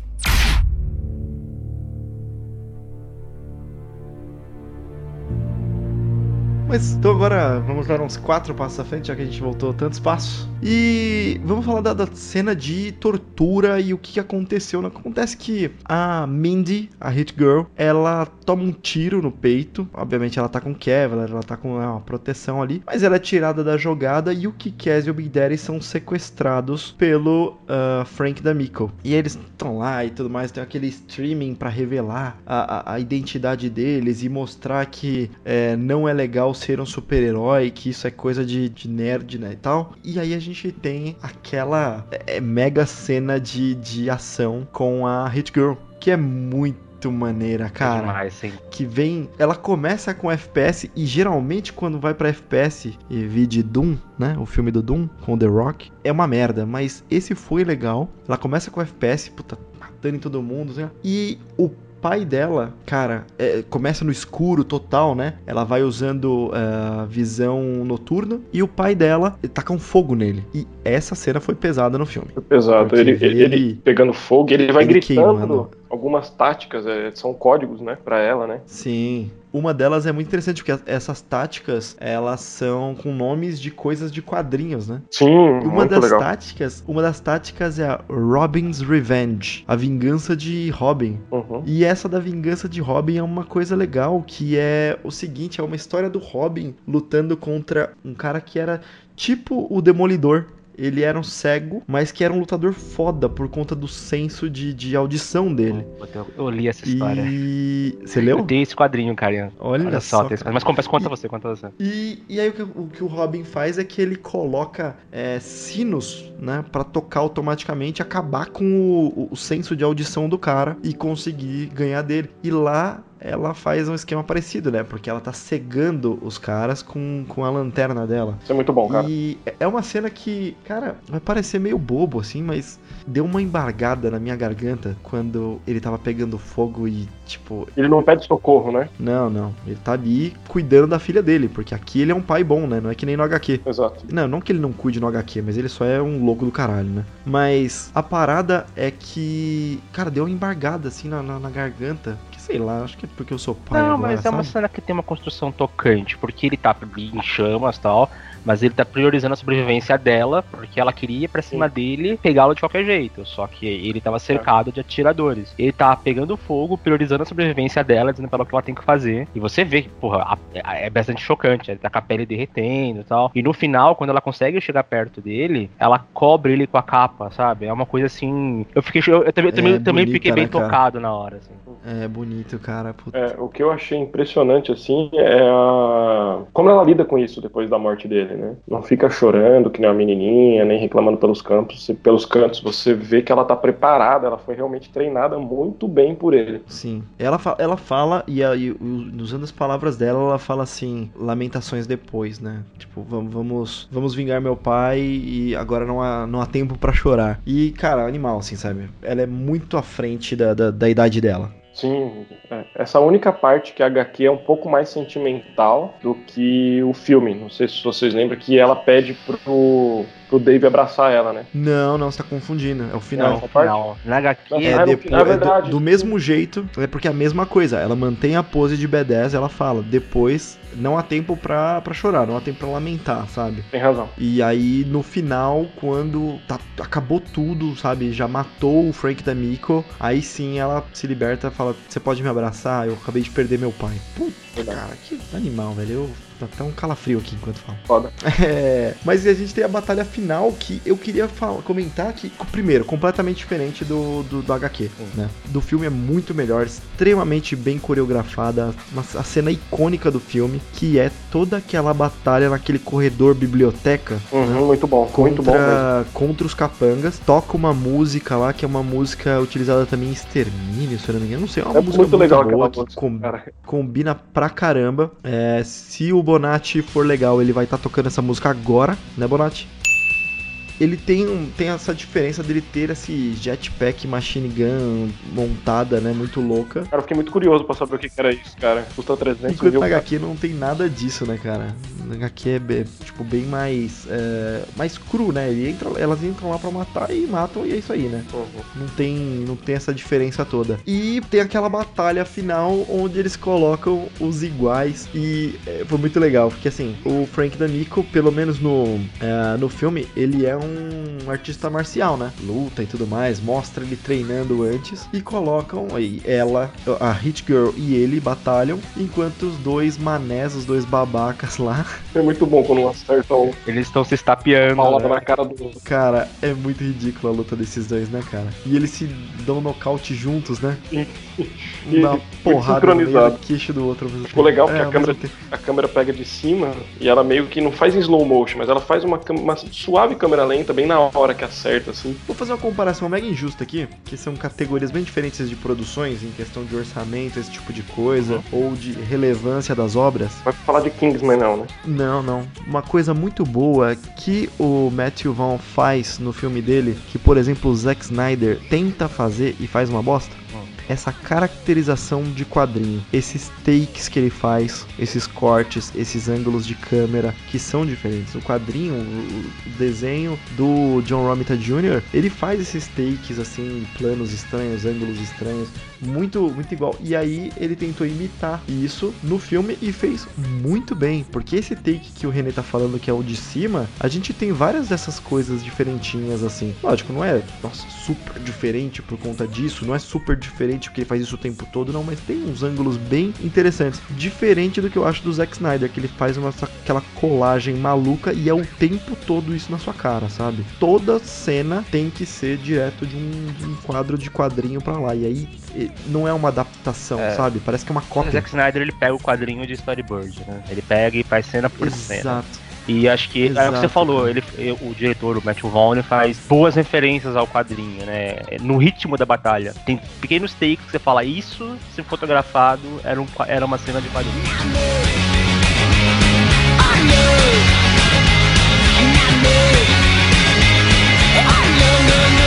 Speaker 1: Mas então agora vamos dar uns quatro passos à frente, já que a gente voltou tantos passos. E vamos falar da, da cena de tortura e o que aconteceu. Né? Acontece que a Mindy, a Hit Girl, ela toma um tiro no peito. Obviamente ela tá com Kevlar, ela tá com né, uma proteção ali. Mas ela é tirada da jogada e o Kikaz e o Big Daddy são sequestrados pelo uh, Frank D'Amico. E eles estão lá e tudo mais. Tem aquele streaming para revelar a, a, a, identidade deles e mostrar que é, não é legal ser um super-herói, que isso é coisa de, de, nerd, né, e tal. E aí a gente tem aquela é, mega cena de, de ação com a Hit Girl, que é muito maneira, é cara. É demais, que vem. Ela começa com FPS e geralmente quando vai para FPS e vi de Doom, né? O filme do Doom com The Rock, é uma merda. Mas esse foi legal. Ela começa com FPS, puta, matando em todo mundo. né? e o pai dela, cara, é, começa no escuro total, né? Ela vai usando uh, visão noturna e o pai dela taca um fogo nele. E essa cena foi pesada no filme. Foi pesado. Ele, ele, ele, pegando fogo, ele vai ele gritando. Queimando. Né? algumas táticas, é, são códigos, né, para ela, né? Sim. Uma delas é muito interessante, porque essas táticas, elas são com nomes de coisas de quadrinhos, né? Sim, uma das legal. táticas Uma das táticas é a Robin's Revenge, a vingança de Robin. Uhum. E essa da vingança de Robin é uma coisa legal, que é o seguinte, é uma história do Robin lutando contra um cara que era tipo o Demolidor, ele era um cego, mas que era um lutador foda por conta do senso de, de audição dele. Eu, eu li essa história.
Speaker 3: E. Você leu? Eu tenho esse quadrinho, cara. Olha, Olha só. só Mas, mas conta e, você, conta você.
Speaker 1: E, e aí o que, o que o Robin faz é que ele coloca é, sinos, né, pra tocar automaticamente, acabar com o, o senso de audição do cara e conseguir ganhar dele. E lá ela faz um esquema parecido, né? Porque ela tá cegando os caras com, com a lanterna dela. Isso é muito bom, cara. E é uma cena que, cara, vai parecer meio bobo, assim, mas deu uma embargada na minha garganta quando ele tava pegando fogo e, tipo. Ele não pede socorro, né? Não, não. Ele tá ali cuidando da filha dele, porque aqui ele é um pai bom, né? Não é que nem no HQ. Exato. Não, não que ele não cuide no HQ, mas ele só é um louco do caralho, né? Mas a parada é que. Cara, deu uma embargada assim na, na, na garganta. Que sei lá, acho que é porque eu sou pai. Não, agora, mas é sabe? uma cena
Speaker 3: que tem uma construção tocante, porque ele tá em chamas e tal. Mas ele tá priorizando a sobrevivência dela, porque ela queria ir pra cima Sim. dele pegá-lo de qualquer jeito. Só que ele tava cercado de atiradores. Ele tá pegando fogo, priorizando a sobrevivência dela, dizendo pra ela o que ela tem que fazer. E você vê que, porra, é bastante chocante. Ele tá com a pele derretendo e tal. E no final, quando ela consegue chegar perto dele, ela cobre ele com a capa, sabe? É uma coisa assim. Eu fiquei. Eu, eu também, é, também, também fiquei né, bem tocado na hora. Assim. É bonito, cara. É,
Speaker 2: o que eu achei impressionante, assim, é a... como ela lida com isso depois da morte dele né? Não fica chorando que nem uma menininha, nem reclamando pelos campos, pelos cantos. Você vê que ela tá preparada, ela foi realmente treinada muito bem por ele. Sim. Ela, fa ela fala, e, aí, usando as palavras dela, ela
Speaker 1: fala assim: lamentações depois, né? Tipo, vamos, vamos, vamos vingar meu pai e agora não há, não há tempo para chorar. E, cara, animal, assim, sabe? Ela é muito à frente da, da, da idade dela.
Speaker 2: Sim, é. essa única parte que a HQ é um pouco mais sentimental do que o filme. Não sei se vocês lembram que ela pede pro, pro Dave abraçar ela, né? Não, não, você tá confundindo. É o final. É final.
Speaker 1: Na HQ é, é depois, na é verdade, é do, do, mesmo jeito, é porque é a mesma coisa. Ela mantém a pose de B10, ela fala, depois não há tempo pra, pra chorar, não há tempo pra lamentar, sabe? Tem razão. E aí, no final, quando tá, acabou tudo, sabe? Já matou o Frank D'Amico, aí sim ela se liberta e fala, fala, você pode me abraçar? Eu acabei de perder meu pai. Puta, cara, que animal, velho. Eu Tá até um calafrio aqui enquanto falo. Foda. É, mas a gente tem a batalha final que eu queria falar, comentar que, primeiro, completamente diferente do, do, do HQ, hum. né? Do filme é muito melhor, extremamente bem coreografada, uma, a cena icônica do filme, que é toda aquela batalha naquele corredor biblioteca. Uhum, né? Muito bom, contra, muito bom mesmo. Contra os capangas. Toca uma música lá, que é uma música utilizada também em Extermínio, se eu não me engano. Não sei, é uma é música muito, muito legal boa, que com, combina pra caramba. É, se o Bonatti for legal, ele vai estar tá tocando essa música agora, né, Bonatti? ele tem, um, tem essa diferença dele ter esse jetpack machine gun montada, né? Muito louca.
Speaker 2: Cara, eu fiquei muito curioso pra saber o que era isso, cara. Custa 300 Enquanto
Speaker 1: mil. na não tem nada disso, né, cara? Na HQ é, tipo, bem mais, é, mais cru, né? Ele entra, elas entram lá pra matar e matam e é isso aí, né? Uhum. Não, tem, não tem essa diferença toda. E tem aquela batalha final onde eles colocam os iguais e é, foi muito legal, porque assim, o Frank D'Amico, pelo menos no, é, no filme, ele é um um artista marcial, né? Luta e tudo mais, mostra ele treinando antes e colocam aí ela, a Hit Girl e ele batalham, enquanto os dois manés, os dois babacas lá. É muito bom quando acertam. Eles estão se estapeando. Paulada né? na cara do Cara, é muito ridícula a luta desses dois, né, cara? E eles se dão nocaute juntos, né? Um porrada do queixo do outro. Ficou legal que é, a, câmera, a câmera pega de
Speaker 2: cima e ela meio que não faz em slow motion, mas ela faz uma, uma suave câmera lenta lenta, bem na hora que acerta, assim.
Speaker 1: Vou fazer uma comparação mega injusta aqui, que são categorias bem diferentes de produções, em questão de orçamento, esse tipo de coisa, uhum. ou de relevância das obras. Vai falar de Kingsman não, né? Não, não. Uma coisa muito boa que o Matthew Vaughn faz no filme dele, que por exemplo o Zack Snyder tenta fazer e faz uma bosta, essa caracterização de quadrinho, esses takes que ele faz, esses cortes, esses ângulos de câmera que são diferentes. O quadrinho, o desenho do John Romita Jr., ele faz esses takes assim, planos estranhos, ângulos estranhos, muito, muito igual. E aí ele tentou imitar isso no filme e fez muito bem, porque esse take que o René tá falando, que é o de cima, a gente tem várias dessas coisas diferentinhas assim. Lógico, não é, nossa, super diferente por conta disso, não é super diferente porque ele faz isso o tempo todo, não, mas tem uns ângulos bem interessantes, diferente do que eu acho do Zack Snyder, que ele faz uma, aquela colagem maluca e é o tempo todo isso na sua cara, sabe? Toda cena tem que ser direto de um, de um quadro de quadrinho para lá, e aí não é uma adaptação, é. sabe? Parece que é uma cópia. O
Speaker 3: Zack Snyder ele pega o quadrinho de storyboard, né? Ele pega e faz cena por Exato. cena. E acho que Exato. é o que você falou, ele, o diretor, o Matthew Vaughn, faz boas referências ao quadrinho, né? No ritmo da batalha. Tem pequenos takes que você fala, isso, se fotografado, era, um, era uma cena de quadrinho. I know, I know,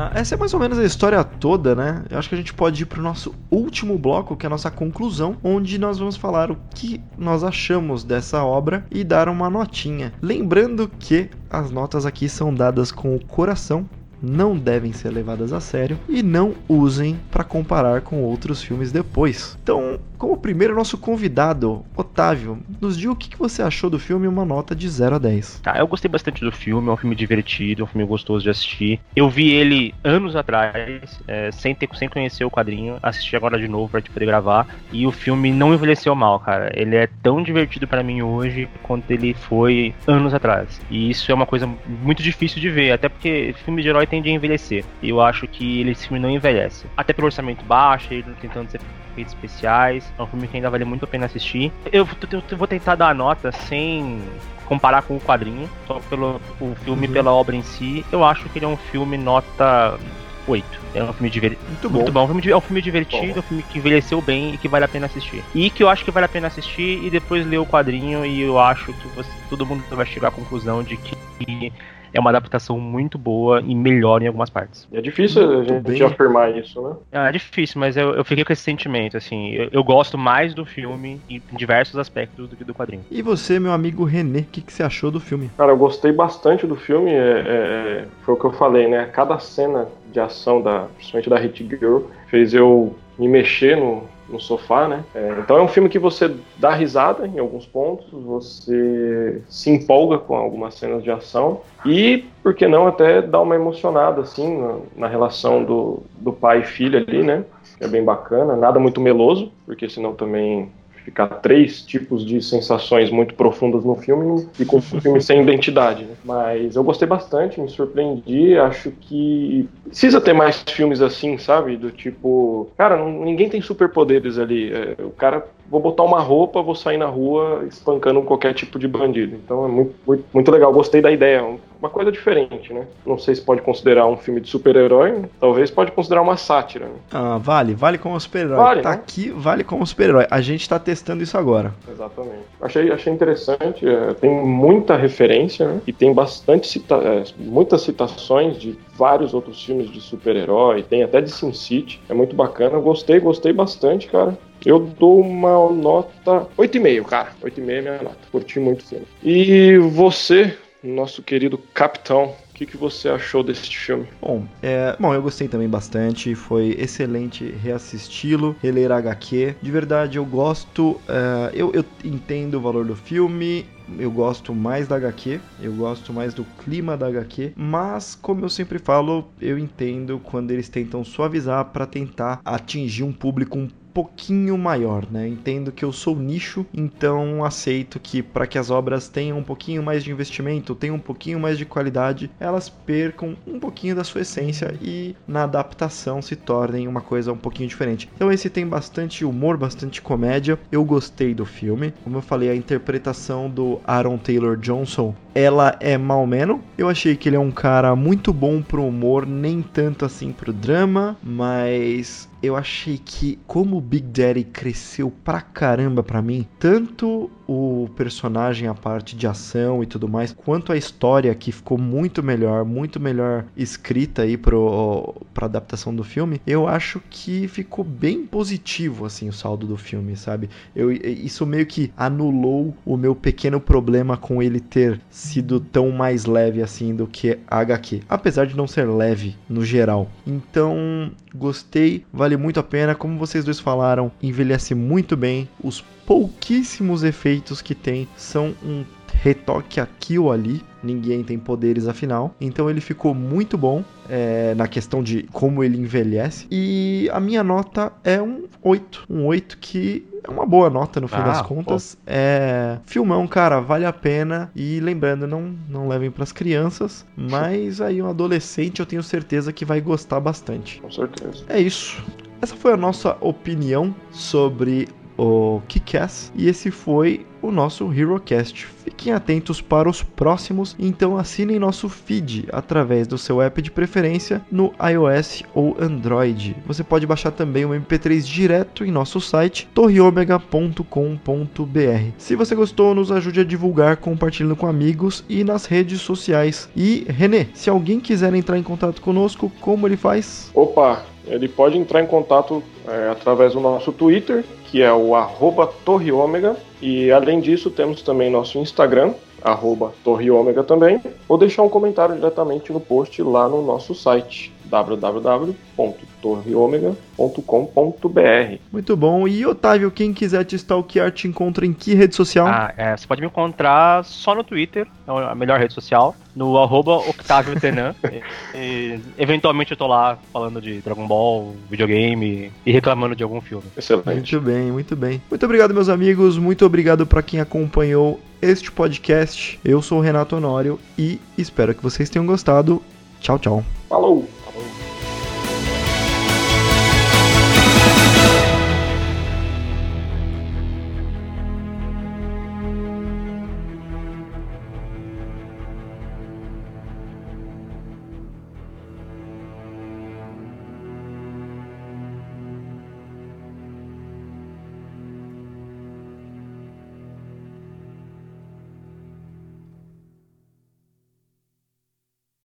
Speaker 1: Ah, essa é mais ou menos a história toda, né? Eu acho que a gente pode ir pro nosso último bloco, que é a nossa conclusão, onde nós vamos falar o que nós achamos dessa obra e dar uma notinha. Lembrando que as notas aqui são dadas com o coração, não devem ser levadas a sério e não usem para comparar com outros filmes depois. Então, como primeiro, nosso convidado, Otávio, nos diga o que, você achou do filme uma nota de 0 a 10. Tá, eu gostei bastante do filme, é um filme divertido, é um filme
Speaker 3: gostoso de assistir. Eu vi ele anos atrás, é, sem, ter, sem conhecer o quadrinho, assisti agora de novo pra te tipo, poder gravar, e o filme não envelheceu mal, cara. Ele é tão divertido para mim hoje quanto ele foi anos atrás. E isso é uma coisa muito difícil de ver, até porque filme de herói tende a envelhecer. E eu acho que esse filme não envelhece. Até pelo orçamento baixo, ele tentando ser efeitos especiais. É um filme que ainda vale muito a pena assistir. Eu, eu, eu vou tentar dar a nota sem comparar com o quadrinho, só pelo o filme uhum. pela obra em si. Eu acho que ele é um filme nota 8. É, é, é um filme divertido. Muito bom. Muito bom. É um filme divertido, bom. um filme que envelheceu bem e que vale a pena assistir. E que eu acho que vale a pena assistir e depois ler o quadrinho e eu acho que você, todo mundo vai chegar à conclusão de que é uma adaptação muito boa e melhor em algumas partes. É difícil a gente afirmar isso, né? Ah, é difícil, mas eu, eu fiquei com esse sentimento, assim. Eu, eu gosto mais do filme em diversos aspectos do que do quadrinho. E você, meu amigo René, o que, que, você achou do filme?
Speaker 2: Cara, eu gostei bastante do filme. É, é, foi o que eu falei, né? Cada cena de ação, da, principalmente da Hit Girl, fez eu me mexer no, no sofá, né? É, então é um filme que você dá risada em alguns pontos, você se empolga com algumas cenas de ação e, por que não, até dá uma emocionada, assim, na, na relação do, do pai e filha ali, né? É bem bacana, nada muito meloso, porque senão também identificar três tipos de sensações muito profundas no filme e com um filme sem identidade. Né? Mas eu gostei bastante, me surpreendi, acho que precisa ter mais filmes assim, sabe? Do tipo, cara, ninguém tem superpoderes ali. É, o cara vou botar uma roupa, vou sair na rua espancando qualquer tipo de bandido. Então é muito, muito, muito legal, gostei da ideia. Uma coisa diferente, né? Não sei se pode considerar um filme de super-herói, talvez pode considerar uma sátira. Né?
Speaker 1: Ah, vale, vale como super-herói. Vale, tá né? aqui, vale como super-herói. A gente tá testando isso agora.
Speaker 2: Exatamente. Achei, achei interessante, é, tem muita referência, né? E tem bastante cita é, muitas citações de vários outros filmes de super-herói, tem até de Sin City. É muito bacana, gostei, gostei bastante, cara. Eu dou uma nota 8,5, cara. 8,5 é minha nota. Curti muito o filme. E você, nosso querido capitão, o que, que você achou deste filme? Bom, é, bom, eu gostei também bastante. Foi excelente
Speaker 1: reassisti-lo, reler HQ. De verdade, eu gosto. É, eu, eu entendo o valor do filme eu gosto mais da HQ, eu gosto mais do clima da HQ, mas como eu sempre falo, eu entendo quando eles tentam suavizar para tentar atingir um público um pouquinho maior, né? Entendo que eu sou nicho, então aceito que para que as obras tenham um pouquinho mais de investimento, tenham um pouquinho mais de qualidade, elas percam um pouquinho da sua essência e na adaptação se tornem uma coisa um pouquinho diferente. Então esse tem bastante humor, bastante comédia. Eu gostei do filme. Como eu falei, a interpretação do Aaron Taylor Johnson, ela é mal menos. Eu achei que ele é um cara muito bom pro humor, nem tanto assim pro drama, mas eu achei que como o Big Daddy cresceu pra caramba pra mim, tanto o personagem, a parte de ação e tudo mais, quanto a história que ficou muito melhor, muito melhor escrita aí pro, pra adaptação do filme, eu acho que ficou bem positivo, assim, o saldo do filme, sabe? Eu, isso meio que anulou o meu pequeno problema com ele ter sido tão mais leve, assim, do que a HQ. Apesar de não ser leve, no geral. Então, gostei, vale muito a pena. Como vocês dois falaram, envelhece muito bem. Os pouquíssimos efeitos que tem são um retoque aqui ou ali. Ninguém tem poderes afinal. Então ele ficou muito bom é, na questão de como ele envelhece. E a minha nota é um 8. Um 8 que é uma boa nota no fim ah, das contas. Pô. É. Filmão, cara, vale a pena. E lembrando, não, não levem para as crianças. Mas aí um adolescente eu tenho certeza que vai gostar bastante. Com certeza. É isso. Essa foi a nossa opinião sobre o Kickass. e esse foi o nosso HeroCast. Fiquem atentos para os próximos, então assinem nosso feed através do seu app de preferência no iOS ou Android. Você pode baixar também o MP3 direto em nosso site torreomega.com.br. Se você gostou, nos ajude a divulgar compartilhando com amigos e nas redes sociais. E Renê, se alguém quiser entrar em contato conosco, como ele faz? Opa, ele pode entrar em contato é, através do nosso Twitter, que é o arroba Torre Ômega. E além disso, temos também nosso Instagram, arroba Torre Ômega também, ou deixar um comentário diretamente no post lá no nosso site www.torreomega.com.br. Muito bom. E Otávio, quem quiser te stalkear, te encontra em que rede social? Ah, é, você pode me encontrar só no Twitter, é a melhor rede social, no arroba Octavio Tenan. e, eventualmente eu tô lá falando de Dragon Ball, videogame e reclamando de algum filme. Excelente. Muito bem, muito bem. Muito obrigado, meus amigos. Muito obrigado para quem acompanhou este podcast. Eu sou o Renato Honório e espero que vocês tenham gostado. Tchau, tchau. Falou!